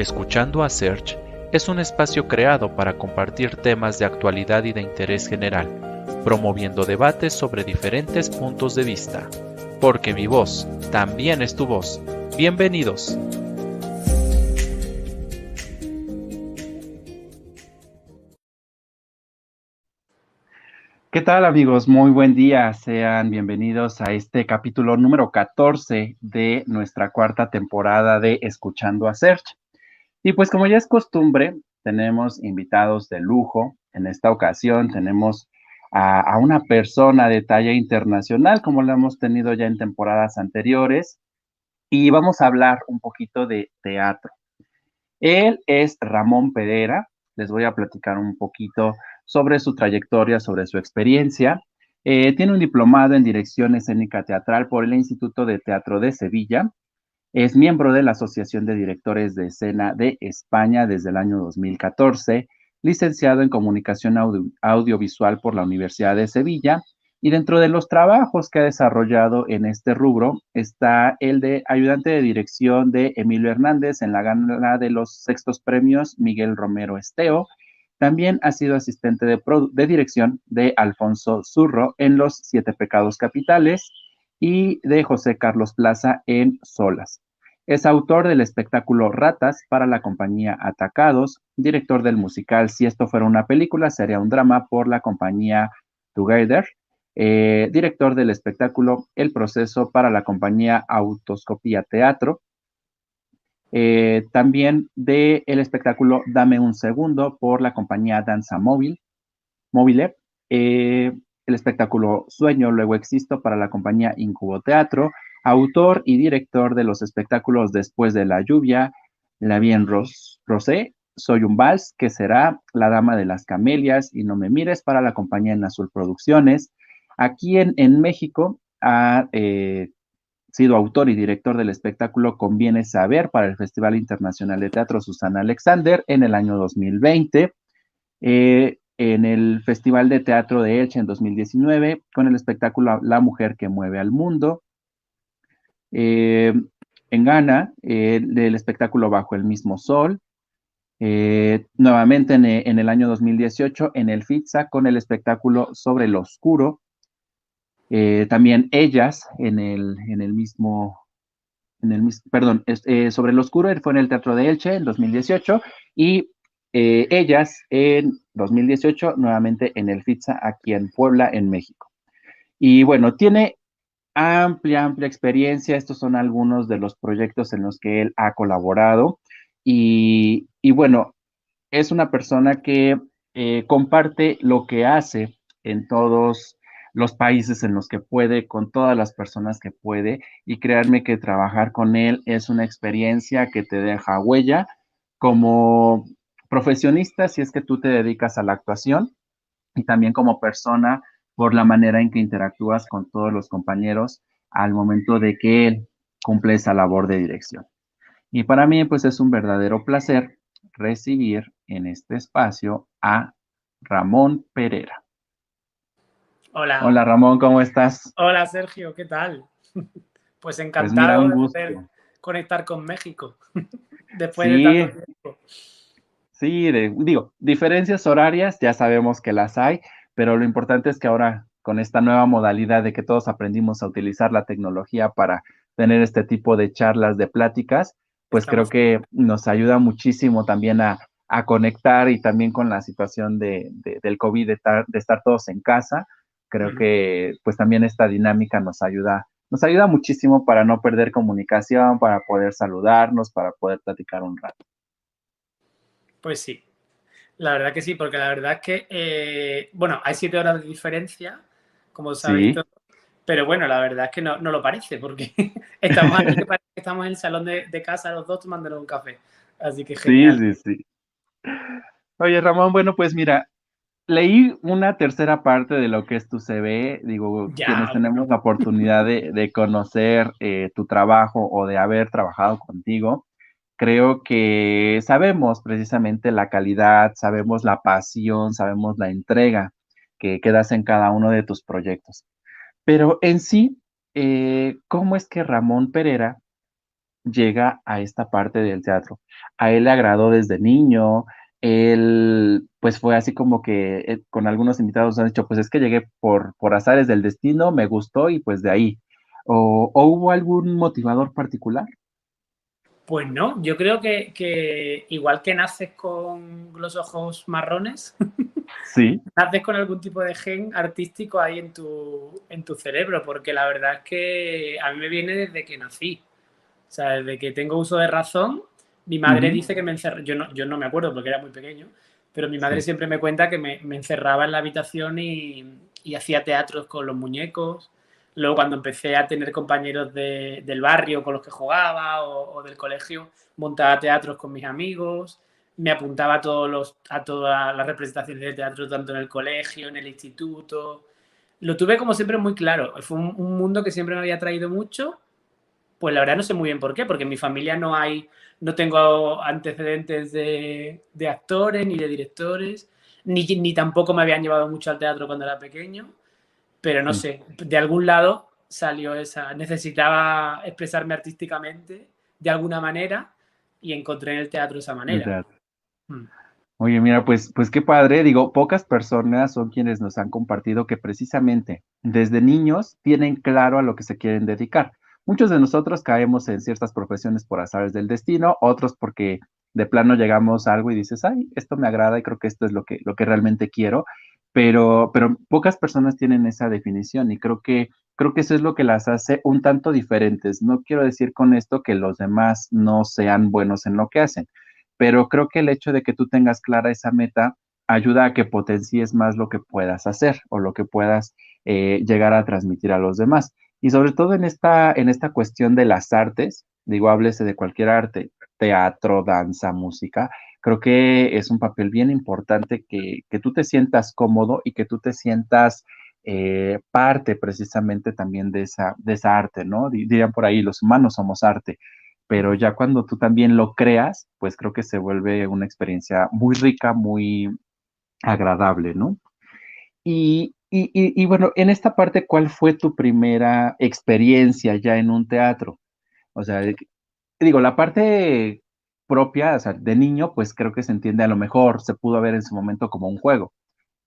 Escuchando a Search es un espacio creado para compartir temas de actualidad y de interés general, promoviendo debates sobre diferentes puntos de vista. Porque mi voz también es tu voz. Bienvenidos. ¿Qué tal amigos? Muy buen día. Sean bienvenidos a este capítulo número 14 de nuestra cuarta temporada de Escuchando a Search. Y pues como ya es costumbre, tenemos invitados de lujo. En esta ocasión tenemos a, una persona de talla internacional, como lo hemos tenido ya en temporadas anteriores, y vamos a hablar un poquito de teatro. Él es Ramón Pedera. Les voy a platicar un poquito sobre su trayectoria, sobre su experiencia. Eh, tiene un diplomado en dirección escénica teatral por el Instituto de Teatro de Sevilla es miembro de la Asociación de Directores de Escena de España desde el año 2014, licenciado en Comunicación Audiovisual por la Universidad de Sevilla. Y dentro de los trabajos que ha desarrollado en este rubro está el de ayudante de dirección de Emilio Hernández en la gala de los sextos premios Miguel Romero Esteo. También ha sido asistente de, de dirección de Alfonso Zurro en Los Siete Pecados Capitales y de José Carlos Plaza en Solas. Es autor del espectáculo Ratas para la compañía Atacados, director del musical Si esto fuera una película, sería un drama por la compañía Together, eh, director del espectáculo El proceso para la compañía Autoscopía Teatro, eh, también del espectáculo Dame un segundo por la compañía Danza Móvil, Móvil, eh, el espectáculo Sueño, luego existo para la compañía Incubo Teatro, autor y director de los espectáculos Después de la lluvia, La Bien Rosé, Soy un Vals, que será La Dama de las Camelias y No me mires para la compañía En Azul Producciones. Aquí en, México ha eh, sido autor y director del espectáculo Conviene Saber para el Festival Internacional de Teatro Susana Alexander en el año 2020. Eh, en el Festival de Teatro de Elche en 2019 con el espectáculo La Mujer que Mueve al Mundo. Eh, en Ghana, eh, del espectáculo Bajo el mismo Sol. Eh, nuevamente en, el año 2018 en el FITSA con el espectáculo Sobre lo Oscuro. también Ellas en el, en el mismo en el, perdón, sobre lo oscuro fue en el Teatro de Elche en 2018 y eh, ellas en 2018 nuevamente en el FITSA aquí en Puebla, en México. Y bueno, tiene amplia, amplia experiencia. Estos son algunos de los proyectos en los que él ha colaborado. Y, bueno, es una persona que eh, comparte lo que hace en todos los países en los que puede, con todas las personas que puede. Y créanme que trabajar con él es una experiencia que te deja huella como profesionista si es que tú te dedicas a la actuación y también como persona por la manera en que interactúas con todos los compañeros al momento de que él cumple esa labor de dirección. Y para mí, pues es un verdadero placer recibir en este espacio a Ramón Pereira. Hola. Hola Ramón, ¿cómo estás? Hola Sergio, ¿qué tal? Pues, pues encantado de poder conectar con México después de tanto tiempo. Sí, digo, diferencias horarias ya sabemos que las hay, pero lo importante es que ahora con esta nueva modalidad de que todos aprendimos a utilizar la tecnología para tener este tipo de charlas, de pláticas, pues creo que nos ayuda muchísimo también a, conectar y también con la situación de, del COVID, de, estar todos en casa. Creo que pues también esta dinámica nos ayuda, nos ayuda muchísimo para no perder comunicación, para poder saludarnos, para poder platicar un rato. Pues sí, la verdad que sí, porque la verdad es que, eh, bueno, hay siete horas de diferencia, como sabéis, pero bueno, la verdad es que no, lo parece, porque estamos aquí, estamos en el salón de, casa los dos tomando un café. Así que genial. Sí, sí, sí. Oye, Ramón, bueno, pues mira, leí una tercera parte de lo que es tu CV, digo, quienes tenemos la oportunidad de, conocer eh, tu trabajo o de haber trabajado contigo, creo que sabemos precisamente la calidad, sabemos la pasión, sabemos la entrega que, quedas en cada uno de tus proyectos. Pero en sí, eh, ¿cómo es que Ramón Pereira llega a esta parte del teatro. A él le agradó desde niño, él pues fue así como que eh, con algunos invitados han dicho, pues es que llegué por, por azares del destino, me gustó y pues de ahí. ¿O, hubo algún motivador particular? Pues no, yo creo que, igual que naces con los ojos marrones, sí. naces con algún tipo de gen artístico ahí en tu, en tu cerebro, porque la verdad es que a mí me viene desde que nací. O sea, desde que tengo uso de razón, mi madre dice que me encerraba, yo no, yo no me acuerdo porque era muy pequeño, pero mi madre siempre me cuenta que me, encerraba en la habitación y, hacía teatros con los muñecos. Luego cuando empecé a tener compañeros del barrio con los que jugaba o, del colegio, montaba teatros con mis amigos, me apuntaba a, todas las representaciones de teatro, tanto en el colegio, en el instituto. Lo tuve como siempre muy claro. Fue un, un mundo que siempre me había traído mucho. Pues la verdad no sé muy bien por qué, porque en mi familia no hay no tengo antecedentes de, actores ni de directores, ni, tampoco me habían llevado mucho al teatro cuando era pequeño, pero no mm. sé, de algún lado salió esa, necesitaba expresarme artísticamente de alguna manera y encontré en el teatro esa manera. Mm. Oye, mira, pues, pues qué padre, digo, pocas personas son quienes nos han compartido que precisamente desde niños tienen claro a lo que se quieren dedicar. Muchos de nosotros caemos en ciertas profesiones por azares del destino, otros porque de plano llegamos a algo y dices, ay, esto me agrada y creo que esto es lo que, lo que realmente quiero, pero, pero pocas personas tienen esa definición y creo que, creo que eso es lo que las hace un tanto diferentes. No quiero decir con esto que los demás no sean buenos en lo que hacen, pero creo que el hecho de que tú tengas clara esa meta ayuda a que potencies más lo que puedas hacer o lo que puedas eh, llegar a transmitir a los demás. Y sobre todo en esta, en esta cuestión de las artes, digo, háblese de cualquier arte, teatro, danza, música, creo que es un papel bien importante que, tú te sientas cómodo y que tú te sientas eh, parte precisamente también de esa, de esa arte, ¿no? Dirían por ahí, los humanos somos arte, pero ya cuando tú también lo creas, pues creo que se vuelve una experiencia muy rica, muy agradable, ¿no? Y, y, bueno, en esta parte, ¿cuál fue tu primera experiencia ya en un teatro? O sea, digo, la parte propia, o sea, de niño, pues creo que se entiende a lo mejor, se pudo ver en su momento como un juego,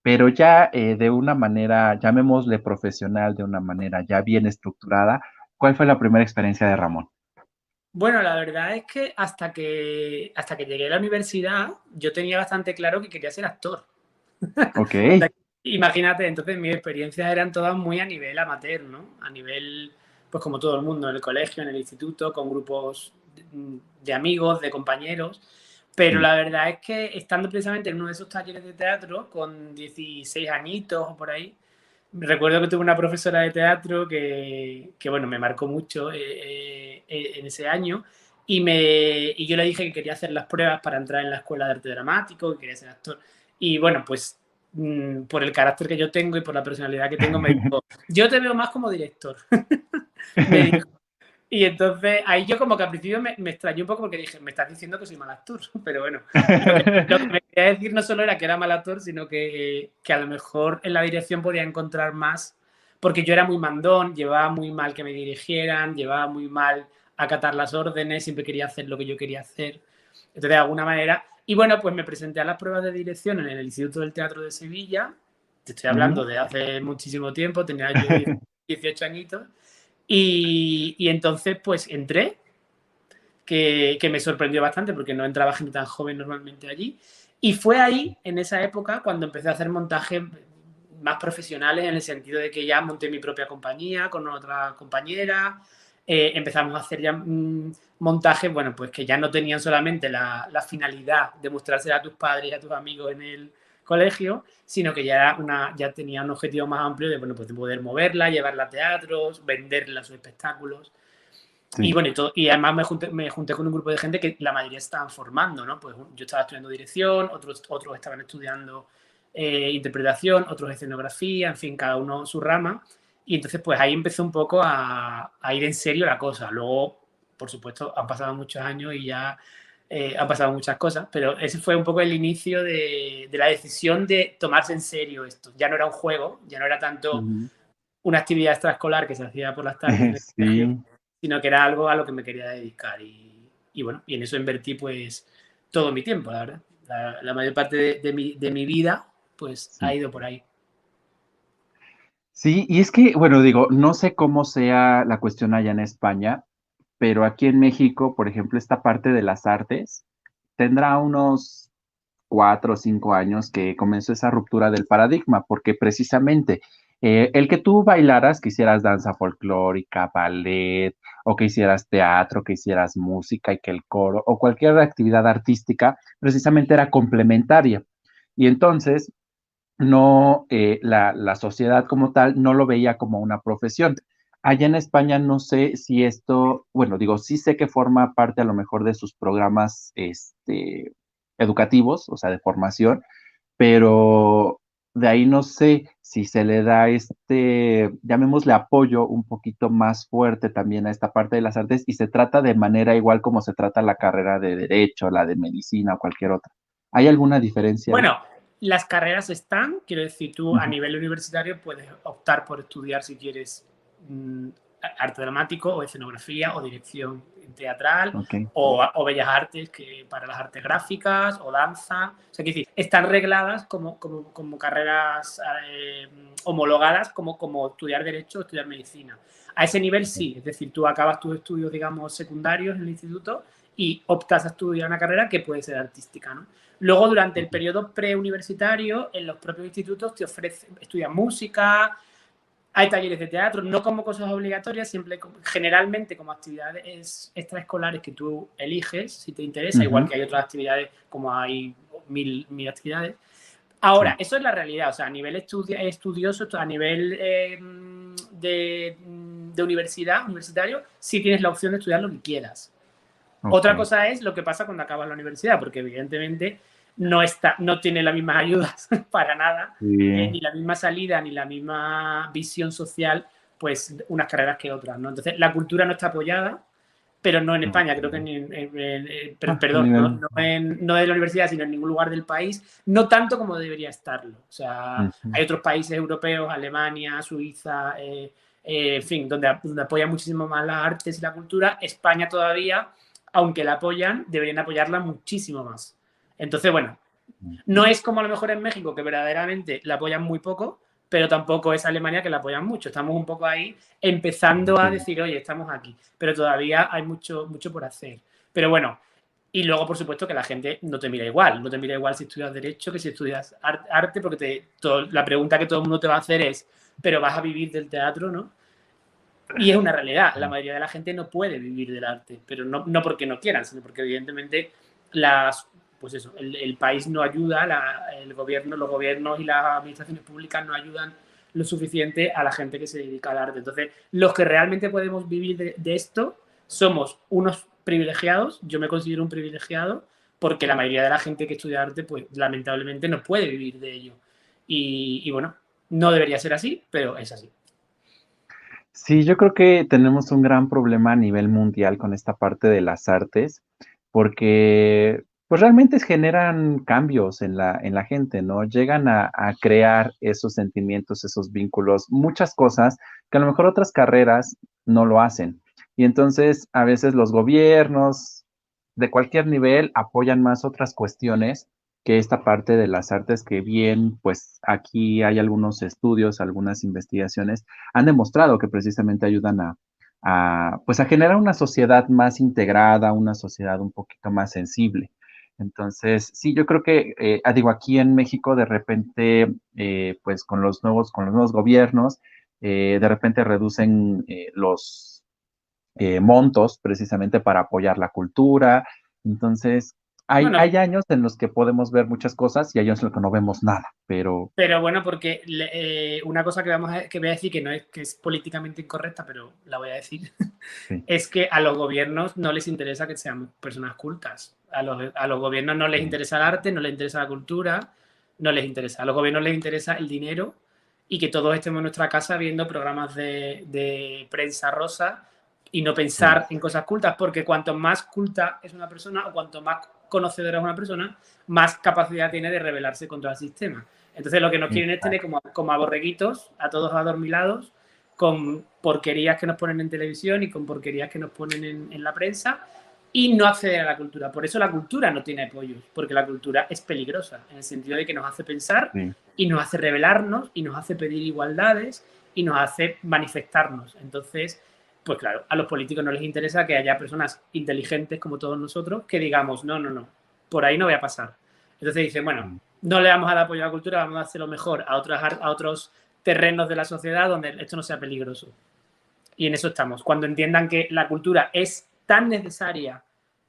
pero ya eh, de una manera, llamémosle profesional, de una manera ya bien estructurada, ¿cuál fue la primera experiencia de Ramón? Bueno, la verdad es que hasta que, hasta que llegué a la universidad, yo tenía bastante claro que quería ser actor. Ok. Imagínate, entonces mis experiencias eran todas muy a nivel amateur, ¿no? A nivel, pues como todo el mundo, en el colegio, en el instituto, con grupos de amigos, de compañeros. Pero la verdad es que estando precisamente en uno de esos talleres de teatro, con 16 añitos o por ahí, recuerdo que tuve una profesora de teatro que, que bueno, me marcó mucho eh, eh, eh, en ese año y, me, y yo le dije que quería hacer las pruebas para entrar en la escuela de arte dramático, que quería ser actor. Y bueno, pues Mm, por el carácter que yo tengo y por la personalidad que tengo, me dijo, yo te veo más como director. Y entonces ahí yo como que al principio me, me, extrañé un poco porque dije, me estás diciendo que soy mal actor. Pero bueno, lo que, me quería decir no solo era que era mal actor, sino que, que, a lo mejor en la dirección podía encontrar más, porque yo era muy mandón, llevaba muy mal que me dirigieran, llevaba muy mal acatar las órdenes, siempre quería hacer lo que yo quería hacer. Entonces, de alguna manera, y bueno, pues me presenté a las pruebas de dirección en el Instituto del Teatro de Sevilla. Te estoy hablando de hace muchísimo tiempo, tenía yo 18 añitos. Y, entonces, pues entré, que, que, me sorprendió bastante porque no entraba gente tan joven normalmente allí. Y fue ahí, en esa época, cuando empecé a hacer montajes más profesionales en el sentido de que ya monté mi propia compañía con otra compañera, eh, empezamos a hacer ya mm, montajes, bueno, pues que ya no tenían solamente la, finalidad de mostrársela a tus padres y a tus amigos en el colegio, sino que ya, una, ya tenía un objetivo más amplio de, bueno, pues de poder moverla, llevarla a teatros, venderla a sus espectáculos. Y bueno, y, todo, y además me junté, me junté, con un grupo de gente que la mayoría estaban formando, ¿no? Pues yo estaba estudiando dirección, otros, otros estaban estudiando eh, interpretación, otros escenografía, en fin, cada uno su rama. Y entonces, pues ahí empezó un poco a, a ir en serio la cosa. Luego, por supuesto, han pasado muchos años y ya eh, han pasado muchas cosas, pero ese fue un poco el inicio de, de, la decisión de tomarse en serio esto. Ya no era un juego, ya no era tanto una actividad extraescolar que se hacía por las tardes, sino que era algo a lo que me quería dedicar. Y, bueno, y en eso invertí pues todo mi tiempo, la verdad. La, mayor parte de, mi, vida pues ha ido por ahí. Sí, y es que, bueno, digo, no sé cómo sea la cuestión allá en España, pero aquí en México, por ejemplo, esta parte de las artes tendrá unos cuatro o cinco años que comenzó esa ruptura del paradigma, porque precisamente eh, el que tú bailaras, que hicieras danza folclórica, ballet, o que hicieras teatro, que hicieras música y que el coro, o cualquier actividad artística, precisamente era complementaria. Y entonces, no, eh, la, la sociedad como tal no lo veía como una profesión. Allá en España no sé si esto, bueno, digo, sí sé que forma parte a lo mejor de sus programas este, educativos, o sea, de formación, pero de ahí no sé si se le da este, llamémosle apoyo un poquito más fuerte también a esta parte de las artes y se trata de manera igual como se trata la carrera de derecho, la de medicina o cualquier otra. ¿Hay alguna diferencia? Bueno, las carreras están, quiero decir, tú a nivel universitario puedes optar por estudiar si quieres mm, arte dramático o escenografía o dirección teatral o, bellas artes que para las artes gráficas o danza. O sea, que decir, están regladas como, como, carreras eh, homologadas como, como estudiar derecho o estudiar medicina. A ese nivel sí, es decir, tú acabas tus estudios, digamos, secundarios en el instituto y optas a estudiar una carrera que puede ser artística, ¿no? Luego, durante el periodo preuniversitario, en los propios institutos te ofrecen, estudias música, hay talleres de teatro, no como cosas obligatorias, siempre generalmente como actividades extraescolares que tú eliges si te interesa, igual que hay otras actividades como hay mil, mil actividades. Ahora, eso es la realidad, o sea, a nivel estudioso, a nivel eh, de, universidad, universitario, sí tienes la opción de estudiar lo que quieras. Otra cosa es lo que pasa cuando acabas la universidad, porque evidentemente no, está, no tiene las mismas ayudas para nada, eh, ni la misma salida, ni la misma visión social, pues unas carreras que otras, ¿no? Entonces, la cultura no está apoyada, pero no en España, creo que en, ah, perdón, no, en, no, de la universidad, sino en ningún lugar del país, no tanto como debería estarlo. O sea, hay otros países europeos, Alemania, Suiza, eh, eh, en fin, donde, donde apoyan muchísimo más las artes y la cultura. España todavía, aunque la apoyan, deberían apoyarla muchísimo más. Entonces, bueno, no es como a lo mejor en México, que verdaderamente la apoyan muy poco, pero tampoco es Alemania que la apoyan mucho. Estamos un poco ahí empezando a decir, oye, estamos aquí, pero todavía hay mucho, mucho por hacer. Pero bueno, y luego, por supuesto, que la gente no te mira igual. No te mira igual si estudias Derecho que si estudias arte, porque te, la pregunta que todo el mundo te va a hacer es, ¿pero vas a vivir del teatro, no? Y es una realidad. La mayoría de la gente no puede vivir del arte, pero no, no porque no quieran, sino porque evidentemente las pues eso, el, país no ayuda, el gobierno, los gobiernos y las administraciones públicas no ayudan lo suficiente a la gente que se dedica al arte. Entonces, los que realmente podemos vivir de, esto somos unos privilegiados, yo me considero un privilegiado, porque la mayoría de la gente que estudia arte, pues lamentablemente no puede vivir de ello. Y, bueno, no debería ser así, pero es así. Sí, yo creo que tenemos un gran problema a nivel mundial con esta parte de las artes, porque pues realmente generan cambios en la, en la gente, ¿no? Llegan a, crear esos sentimientos, esos vínculos, muchas cosas que a lo mejor otras carreras no lo hacen. Y entonces a veces los gobiernos de cualquier nivel apoyan más otras cuestiones que esta parte de las artes que bien, pues aquí hay algunos estudios, algunas investigaciones, han demostrado que precisamente ayudan a, a, pues a generar una sociedad más integrada, una sociedad un poquito más sensible. Entonces, sí, yo creo que, eh, ah, digo, aquí en México de repente, eh, pues con los nuevos, con los nuevos gobiernos, eh, de repente reducen los montos precisamente para apoyar la cultura. Entonces, hay, hay, años en los que podemos ver muchas cosas y hay años en los que no vemos nada, pero... Pero bueno, porque una cosa que, vamos a, que voy a decir que no es, que es políticamente incorrecta, pero la voy a decir, es que a los gobiernos no les interesa que seamos personas cultas a los, gobiernos no les interesa el arte, no les interesa la cultura, no les interesa. A los gobiernos les interesa el dinero y que todos estemos en nuestra casa viendo programas de, prensa rosa y no pensar en cosas cultas, porque cuanto más culta es una persona o cuanto más conocedora es una persona, más capacidad tiene de rebelarse contra el sistema. Entonces lo que nos quieren es tener como, como a borreguitos, a todos adormilados, con porquerías que nos ponen en televisión y con porquerías que nos ponen en, la prensa y no acceder a la cultura. Por eso la cultura no tiene apoyo, porque la cultura es peligrosa, en el sentido de que nos hace pensar y nos hace rebelarnos y nos hace pedir igualdades y nos hace manifestarnos. Entonces, pues claro, a los políticos no les interesa que haya personas inteligentes como todos nosotros que digamos, no, no, no, por ahí no voy a pasar. Entonces dicen, bueno, mm. no le vamos a dar apoyo a la cultura, vamos a hacerlo mejor a, otros, a otros terrenos de la sociedad donde esto no sea peligroso. Y en eso estamos. Cuando entiendan que la cultura es tan necesaria,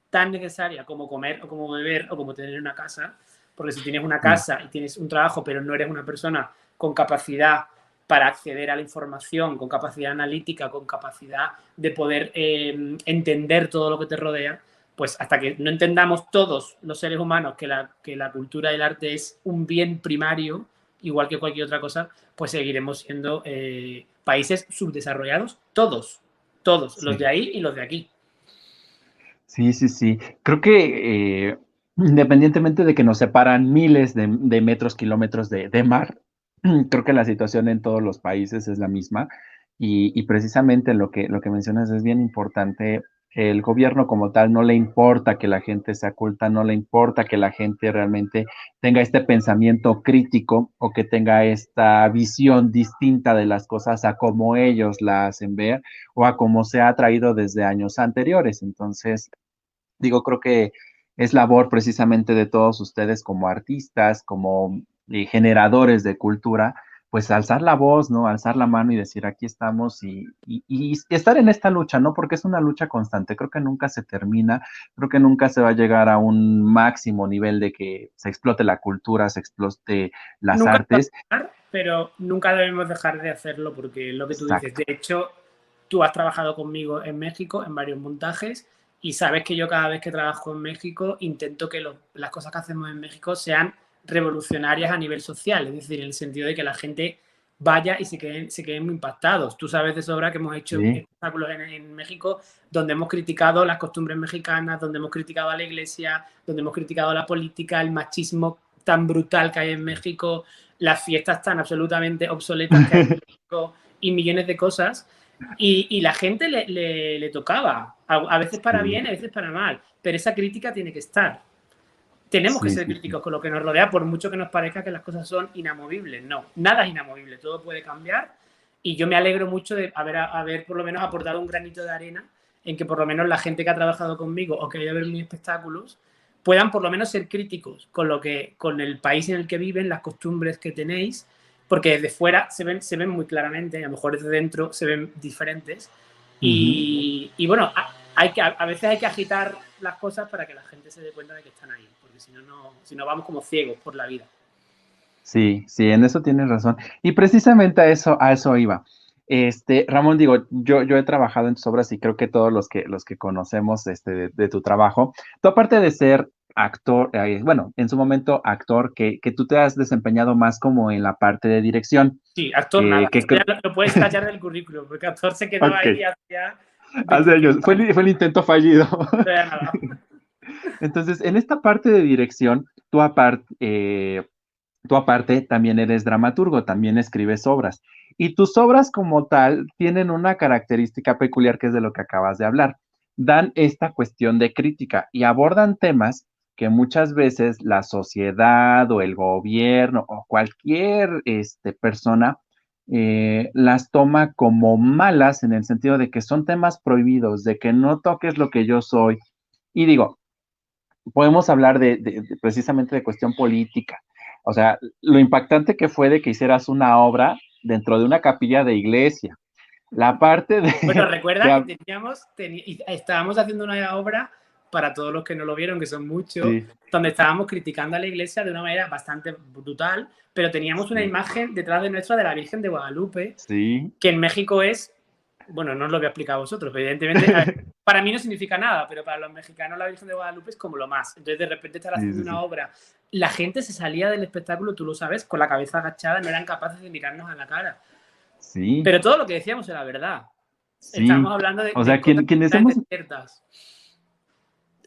tan necesaria como comer o como beber o como tener una casa, porque si tienes una mm. casa y tienes un trabajo, pero no eres una persona con capacidad para acceder a la información, con capacidad analítica, con capacidad de poder eh, entender todo lo que te rodea, pues hasta que no entendamos todos los seres humanos que la, que la cultura y el arte es un bien primario, igual que cualquier otra cosa, pues seguiremos siendo eh, países subdesarrollados, todos, todos, los de ahí y los de aquí. Sí, sí, sí. Creo que eh, independientemente de que nos separan miles de, metros, kilómetros de, de, mar, creo que la situación en todos los países es la misma. Y, precisamente lo que, lo que mencionas es bien importante. El gobierno como tal no le importa que la gente sea culta, no le importa que la gente realmente tenga este pensamiento crítico o que tenga esta visión distinta de las cosas a como ellos la hacen ver o a como se ha traído desde años anteriores. Entonces, digo, creo que es labor precisamente de todos ustedes como artistas, como eh, generadores de cultura, pues alzar la voz, ¿no? Alzar la mano y decir, aquí estamos y, estar en esta lucha, ¿no? Porque es una lucha constante, creo que nunca se termina, creo que nunca se va a llegar a un máximo nivel de que se explote la cultura, se explote las artes. pero nunca debemos dejar de hacerlo porque lo que tú dices, de hecho, tú has trabajado conmigo en México en varios montajes y sabes que yo cada vez que trabajo en México intento que las cosas que hacemos en México sean revolucionarias a nivel social, es decir, en el sentido de que la gente vaya y se queden, se queden muy impactados. Tú sabes de sobra que hemos hecho espectáculos en, México donde hemos criticado las costumbres mexicanas, donde hemos criticado a la iglesia, donde hemos criticado la política, el machismo tan brutal que hay en México, las fiestas tan absolutamente obsoletas que hay en México y millones de cosas. Y, la gente le, tocaba, a veces para bien, a veces para mal, pero esa crítica tiene que estar tenemos que ser críticos con lo que nos rodea, por mucho que nos parezca que las cosas son inamovibles. No, nada es inamovible, todo puede cambiar. Y yo me alegro mucho de haber, haber por lo menos aportado un granito de arena en que por lo menos la gente que ha trabajado conmigo o que haya ver mis espectáculos puedan por lo menos ser críticos con lo que con el país en el que viven, las costumbres que tenéis, porque desde fuera se ven, se ven muy claramente, a lo mejor desde dentro se ven diferentes. y, y, bueno, hay que, a veces hay que agitar las cosas para que la gente se dé cuenta de que están ahí si no, no, si no vamos como ciegos por la vida. Sí, sí, en eso tienes razón. Y precisamente a eso, a eso iba. Este, Ramón, digo, yo, yo he trabajado en tus obras y creo que todos los que, los que conocemos este, de, tu trabajo, tú aparte de ser actor, eh, bueno, en su momento actor, que, que, tú te has desempeñado más como en la parte de dirección. Sí, actor nada, que, lo, puedes tachar del currículum, porque actor se quedó ahí hacia... Hace años, fue, fue el intento fallido. Entonces, en esta parte de dirección, tú aparte, eh, tú aparte también eres dramaturgo, también escribes obras. Y tus obras como tal tienen una característica peculiar que es de lo que acabas de hablar. Dan esta cuestión de crítica y abordan temas que muchas veces la sociedad o el gobierno o cualquier este, persona eh, las toma como malas en el sentido de que son temas prohibidos, de que no toques lo que yo soy. Y digo, podemos hablar de, precisamente de cuestión política. O sea, lo impactante que fue de que hicieras una obra dentro de una capilla de iglesia. La parte de... Bueno, recuerda que teníamos, estábamos haciendo una obra para todos los que no lo vieron, que son muchos, donde estábamos criticando a la iglesia de una manera bastante brutal, pero teníamos una imagen detrás de nuestra de la Virgen de Guadalupe, que en México es bueno, no os lo voy a explicar a vosotros, evidentemente para mí no significa nada, pero para los mexicanos la Virgen de Guadalupe es como lo más. Entonces de repente estar haciendo una obra, la gente se salía del espectáculo, tú lo sabes, con la cabeza agachada, no eran capaces de mirarnos a la cara. Sí. Pero todo lo que decíamos era verdad. Estamos hablando de, o sea, quienes somos ciertas.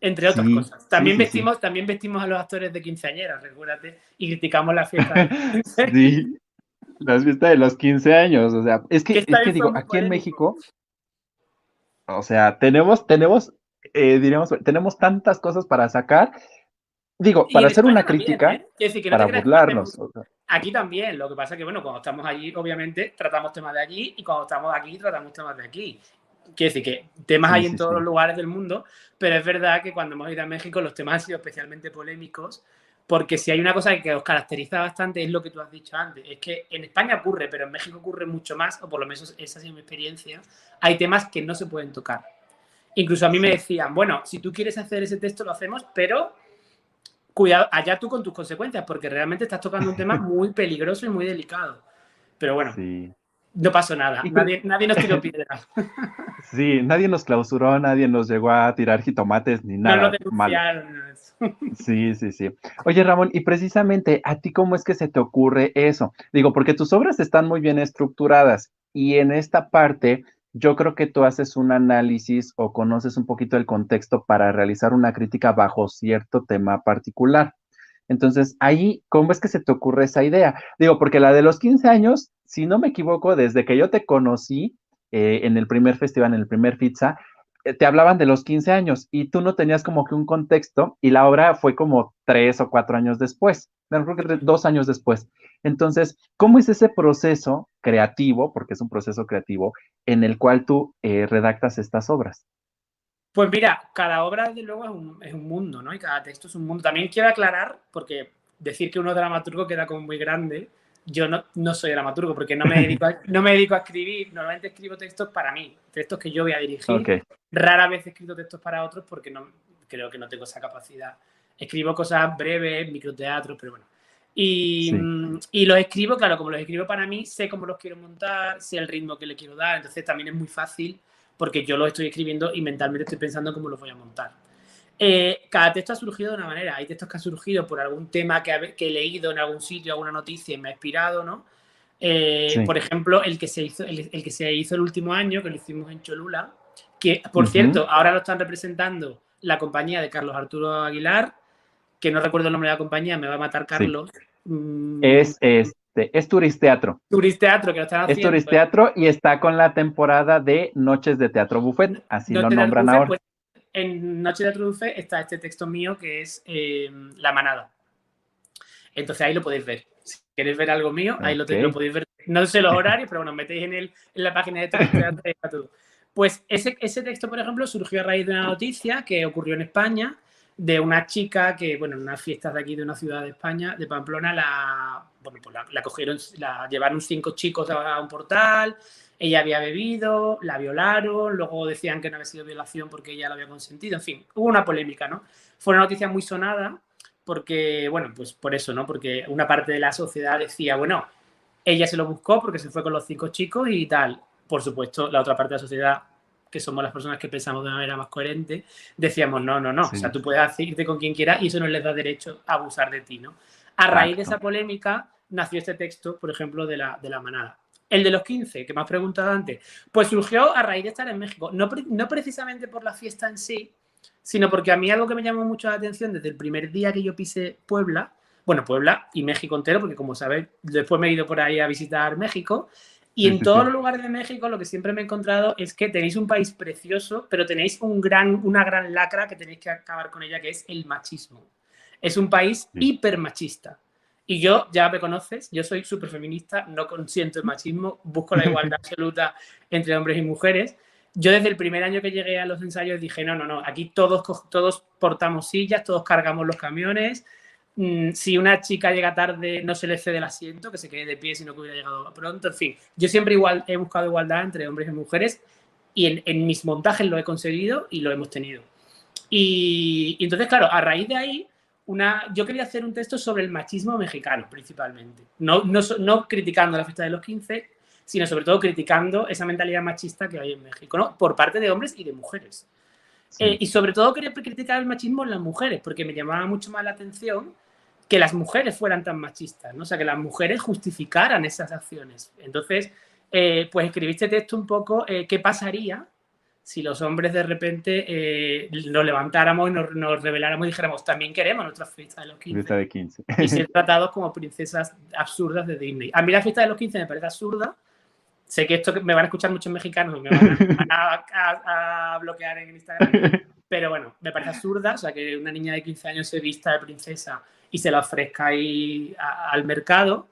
Entre otras cosas. También vestimos, también vestimos a los actores de quinceañeras, recuérdate, y criticamos la fiesta. sí. La fiesta de los 15 años, o sea, es que, es que digo, aquí en México, o sea, tenemos, tenemos, eh, diríamos, tenemos tantas cosas para sacar, digo, para hacer una crítica, ¿eh? para burlarnos. Aquí también, lo que pasa es que, bueno, cuando estamos allí, obviamente, tratamos temas de allí, y cuando estamos aquí, tratamos temas de aquí. Quiere decir que temas hay en todos los lugares del mundo, pero es verdad que cuando hemos ido a México los temas han sido especialmente polémicos porque si hay una cosa que os caracteriza bastante es lo que tú has dicho antes, es que en España ocurre, pero en México ocurre mucho más, o por lo menos esa ha sido mi experiencia, hay temas que no se pueden tocar. Incluso a mí me decían, bueno, si tú quieres hacer ese texto lo hacemos, pero cuidado, allá tú con tus consecuencias, porque realmente estás tocando un tema muy peligroso y muy delicado. Pero bueno, no pasó nada, nadie, nadie, nos tiró piedra. Sí, nadie nos clausuró, nadie nos llegó a tirar jitomates ni nada. No malo. Sí, sí, sí. Oye, Ramón, y precisamente a ti, ¿cómo es que se te ocurre eso? Digo, porque tus obras están muy bien estructuradas y en esta parte yo creo que tú haces un análisis o conoces un poquito el contexto para realizar una crítica bajo cierto tema particular. Entonces, ahí, ¿cómo es que se te ocurre esa idea? Digo, porque la de los 15 años, si no me equivoco, desde que yo te conocí eh, en el primer festival, en el primer pizza, eh, te hablaban de los 15 años y tú no tenías como que un contexto y la obra fue como tres o cuatro años después, creo que dos años después. Entonces, ¿cómo es ese proceso creativo, porque es un proceso creativo, en el cual tú eh, redactas estas obras? Pues mira, cada obra, desde luego, es un, mundo, ¿no? Y cada texto es un mundo. También quiero aclarar, porque decir que uno es dramaturgo queda como muy grande. Yo no, no soy dramaturgo porque no me, dedico a, no me dedico a escribir. Normalmente escribo textos para mí, textos que yo voy a dirigir. Rara vez he escrito textos para otros porque no, creo que no tengo esa capacidad. Escribo cosas breves, microteatros, pero bueno. Y, y, los escribo, claro, como los escribo para mí, sé cómo los quiero montar, sé el ritmo que le quiero dar, entonces también es muy fácil porque yo lo estoy escribiendo y mentalmente estoy pensando cómo lo voy a montar. Eh, cada texto ha surgido de una manera. Hay textos que han surgido por algún tema que, he leído en algún sitio, alguna noticia y me ha inspirado, ¿no? Eh, por ejemplo, el que, se hizo, el, que se hizo el último año, que lo hicimos en Cholula, que por cierto, ahora lo están representando la compañía de Carlos Arturo Aguilar, que no recuerdo el nombre de la compañía, me va a matar Carlos. Mm. Es, es este, es Turisteatro. Turisteatro, que lo están haciendo. Es Turisteatro y está con la temporada de Noches de Teatro Buffet, así lo nombran ahora. Pues, en Noches de Buffet está este texto mío que es eh, La Manada. Entonces ahí lo podéis ver. Si queréis ver algo mío, ahí lo, podéis ver. No sé los horarios, pero bueno, metéis en, el, en la página de Turisteatro Pues ese, ese texto, por ejemplo, surgió a raíz de una noticia que ocurrió en España de una chica que, bueno, en unas fiestas de aquí de una ciudad de España, de Pamplona, la, bueno, pues la, cogieron, la llevaron cinco chicos a, un portal, ella había bebido, la violaron, luego decían que no había sido violación porque ella lo había consentido, en fin, hubo una polémica, ¿no? Fue una noticia muy sonada porque, bueno, pues por eso, ¿no? Porque una parte de la sociedad decía, bueno, ella se lo buscó porque se fue con los cinco chicos y tal. Por supuesto, la otra parte de la sociedad que somos las personas que pensamos de una manera más coherente, decíamos, no, no, no, o sea, tú puedes irte con quien quieras y eso no les da derecho a abusar de ti, ¿no? A raíz de esa polémica nació este texto, por ejemplo, de la, de la manada. El de los 15, que me has preguntado antes, pues surgió a raíz de estar en México, no, no precisamente por la fiesta en sí, sino porque a mí algo que me llamó mucho la atención desde el primer día que yo pisé Puebla, bueno, Puebla y México entero, porque como sabéis, después me he ido por ahí a visitar México, y en todos los lugares de México lo que siempre me he encontrado es que tenéis un país precioso, pero tenéis un gran, una gran lacra que tenéis que acabar con ella, que es el machismo. Es un país hiper machista. Y yo, ya me conoces, yo soy súper feminista, no consiento el machismo, busco la igualdad absoluta entre hombres y mujeres. Yo desde el primer año que llegué a los ensayos dije, no, no, no, aquí todos, todos portamos sillas, todos cargamos los camiones, Mm, si una chica llega tarde, no se le cede el asiento, que se quede de pie si no hubiera llegado pronto. En fin, yo siempre igual he buscado igualdad entre hombres y mujeres y en, mis montajes lo he conseguido y lo hemos tenido. Y, entonces, claro, a raíz de ahí, una, yo quería hacer un texto sobre el machismo mexicano, principalmente. No, no, no criticando la fiesta de los 15, sino sobre todo criticando esa mentalidad machista que hay en México, ¿no? Por parte de hombres y de mujeres. Eh, y sobre todo quería criticar el machismo en las mujeres, porque me llamaba mucho más la atención que las mujeres fueran tan machistas, ¿no? O sea, que las mujeres justificaran esas acciones. Entonces, eh, pues escribiste texto un poco, eh, ¿qué pasaría si los hombres de repente eh, nos levantáramos y nos, reveláramos y dijéramos, también queremos nuestra fiesta de los 15. Fiesta de 15. y ser tratados como princesas absurdas de Disney. A mí la fiesta de los 15 me parece absurda. Sé que esto me van a escuchar muchos mexicanos y me van a, bloquear en Instagram. Pero bueno, me parece absurda. O sea, que una niña de 15 años se vista de princesa y se la ofrezca ahí al mercado.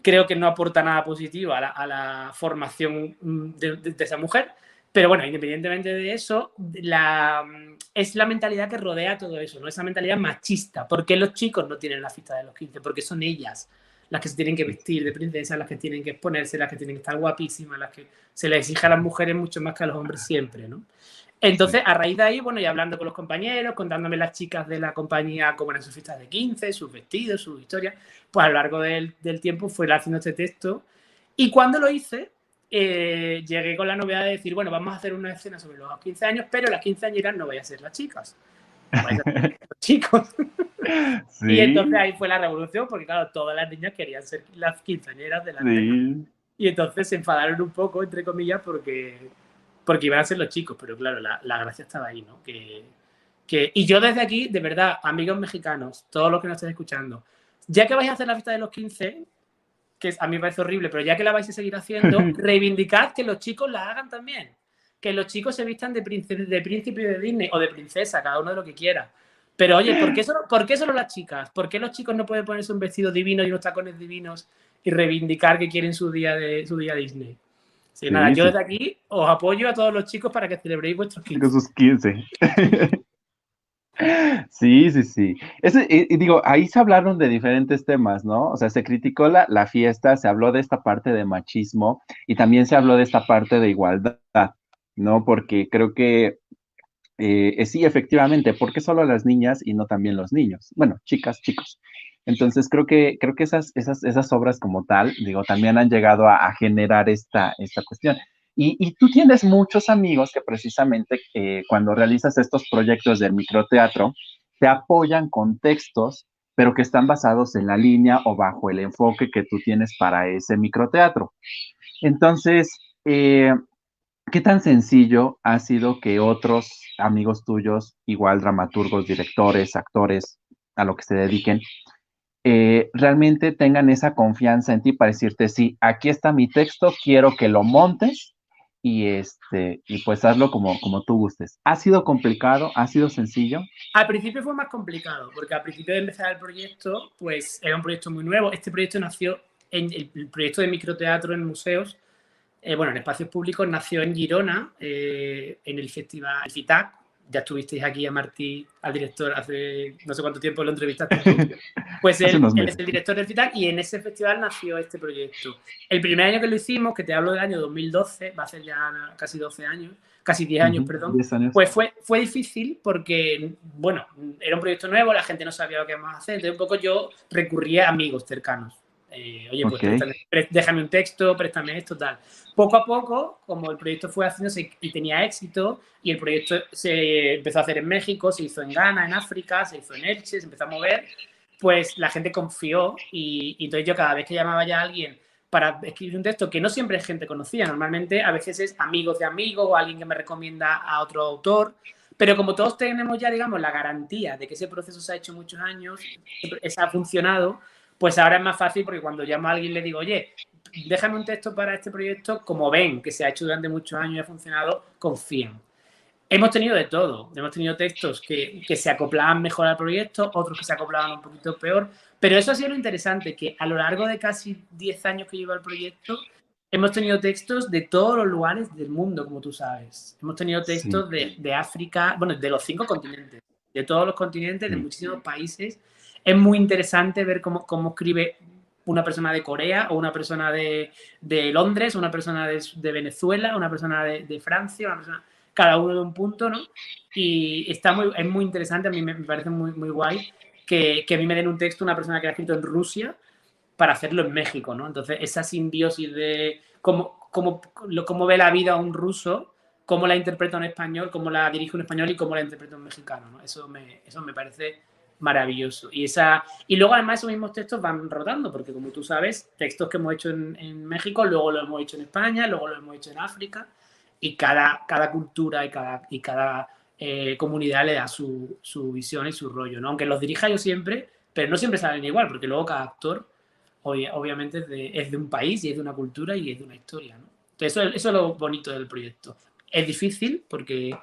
Creo que no aporta nada positivo a la, formación de esa mujer. Pero bueno, independientemente de eso, la, es la mentalidad que rodea todo eso, ¿no? Esa mentalidad machista. ¿Por qué los chicos no tienen la fiesta de los 15? Porque son ellas las que se tienen que vestir de princesa, las que tienen que exponerse, las que tienen que estar guapísimas, las que se les exige a las mujeres mucho más que a los hombres siempre, ¿no? Entonces, a raíz de ahí, bueno, y hablando con los compañeros, contándome las chicas de la compañía cómo eran sus fiestas de 15, sus vestidos, sus historias, pues a lo largo del, del tiempo fue haciendo este texto. Y cuando lo hice, eh, llegué con la novedad de decir, bueno, vamos a hacer una escena sobre los 15 años, pero las quinceañeras no voy a ser las chicas. Vais a ser los chicos. Y entonces ahí fue la revolución, porque claro, todas las niñas querían ser las quinceañeras de la sí. Y entonces se enfadaron un poco, entre comillas, porque, porque iban a ser los chicos, pero claro, la, la gracia estaba ahí, ¿no? Que, que, y yo desde aquí, de verdad, amigos mexicanos, todos los que nos estén escuchando, ya que vais a hacer la fiesta de los 15, que a mí me parece horrible, pero ya que la vais a seguir haciendo, reivindicad que los chicos la hagan también. Que los chicos se vistan de, príncipe, de príncipe de Disney o de princesa, cada uno de lo que quiera. Pero oye, ¿por qué, solo, ¿por qué solo las chicas? ¿Por qué los chicos no pueden ponerse un vestido divino y unos tacones divinos y reivindicar que quieren su día de su día Disney? Sí, nada, yo desde aquí os apoyo a todos los chicos para que celebréis vuestros 15. Sus 15. Sí, sí, sí. y, digo, ahí se hablaron de diferentes temas, ¿no? O sea, se criticó la, la, fiesta, se habló de esta parte de machismo y también se habló de esta parte de igualdad, ¿no? Porque creo que eh, sí, efectivamente, ¿por qué solo las niñas y no también los niños? Bueno, chicas, chicos. Entonces creo que, creo que esas, esas, esas obras como tal, digo, también han llegado a, a generar esta, esta cuestión. Y, tú tienes muchos amigos que precisamente cuando realizas estos proyectos del microteatro, te apoyan con textos, pero que están basados en la línea o bajo el enfoque que tú tienes para ese microteatro. Entonces, eh, ¿qué tan sencillo ha sido que otros amigos tuyos, igual dramaturgos, directores, actores, a lo que se dediquen, eh, realmente tengan esa confianza en ti para decirte, sí, aquí está mi texto, quiero que lo montes y este y pues hazlo como, como tú gustes. ¿Ha sido complicado? ¿Ha sido sencillo? Al principio fue más complicado, porque al principio de empezar el proyecto, pues era un proyecto muy nuevo. Este proyecto nació en el proyecto de microteatro en museos, eh, bueno, en espacios públicos, nació en Girona, eh, en el festival FITAC, ya estuvisteis aquí a Martí, al director, hace no sé cuánto tiempo lo entrevistaste. Pues él, es el director del FITAC y en ese festival nació este proyecto. El primer año que lo hicimos, que te hablo del año 2012, va a ser ya casi 12 años, casi 10 años, perdón, pues fue, fue difícil porque, bueno, era un proyecto nuevo, la gente no sabía lo que íbamos a hacer, entonces un poco yo recurría a amigos cercanos. Eh, oye, pues déjame un texto, préstame esto, tal. Poco a poco, como el proyecto fue haciéndose y tenía éxito, y el proyecto se empezó a hacer en México, se hizo en Ghana, en África, se hizo en Elche, se empezó a mover, pues la gente confió y, y entonces yo cada vez que llamaba ya a alguien para escribir un texto que no siempre es gente conocida, normalmente a veces es amigos de amigos o alguien que me recomienda a otro autor, pero como todos tenemos ya, digamos, la garantía de que ese proceso se ha hecho muchos años, se ha funcionado, pues ahora es más fácil porque cuando llamo a alguien le digo, oye, déjame un texto para este proyecto, como ven que se ha hecho durante muchos años y ha funcionado, confían. Hemos tenido de todo. Hemos tenido textos que, que, se acoplaban mejor al proyecto, otros que se acoplaban un poquito peor. Pero eso ha sido lo interesante, que a lo largo de casi 10 años que lleva el proyecto, hemos tenido textos de todos los lugares del mundo, como tú sabes. Hemos tenido textos de, de, África, bueno, de los cinco continentes, de todos los continentes, de muchísimos países es muy interesante ver cómo, cómo escribe una persona de Corea o una persona de, de Londres, una persona de, de, Venezuela, una persona de, Francia, una persona, cada uno de un punto, ¿no? Y está muy, es muy interesante, a mí me, parece muy, muy guay que, que, a mí me den un texto una persona que ha escrito en Rusia para hacerlo en México, ¿no? Entonces, esa simbiosis de cómo, cómo, cómo ve la vida un ruso, cómo la interpreta un español, cómo la dirige un español y cómo la interpreta un mexicano, ¿no? Eso me, eso me parece maravilloso. Y, esa, y luego además esos mismos textos van rotando, porque como tú sabes, textos que hemos hecho en, México, luego lo hemos hecho en España, luego lo hemos hecho en África. y cada, cada cultura y cada, y cada eh, comunidad le da su, su, visión y su rollo, ¿no? Aunque los dirija yo siempre, pero no siempre salen igual, porque luego cada actor obviamente es de, un país y es de una cultura y es de una historia, ¿no? Entonces eso, eso es lo bonito del proyecto. Es difícil porque,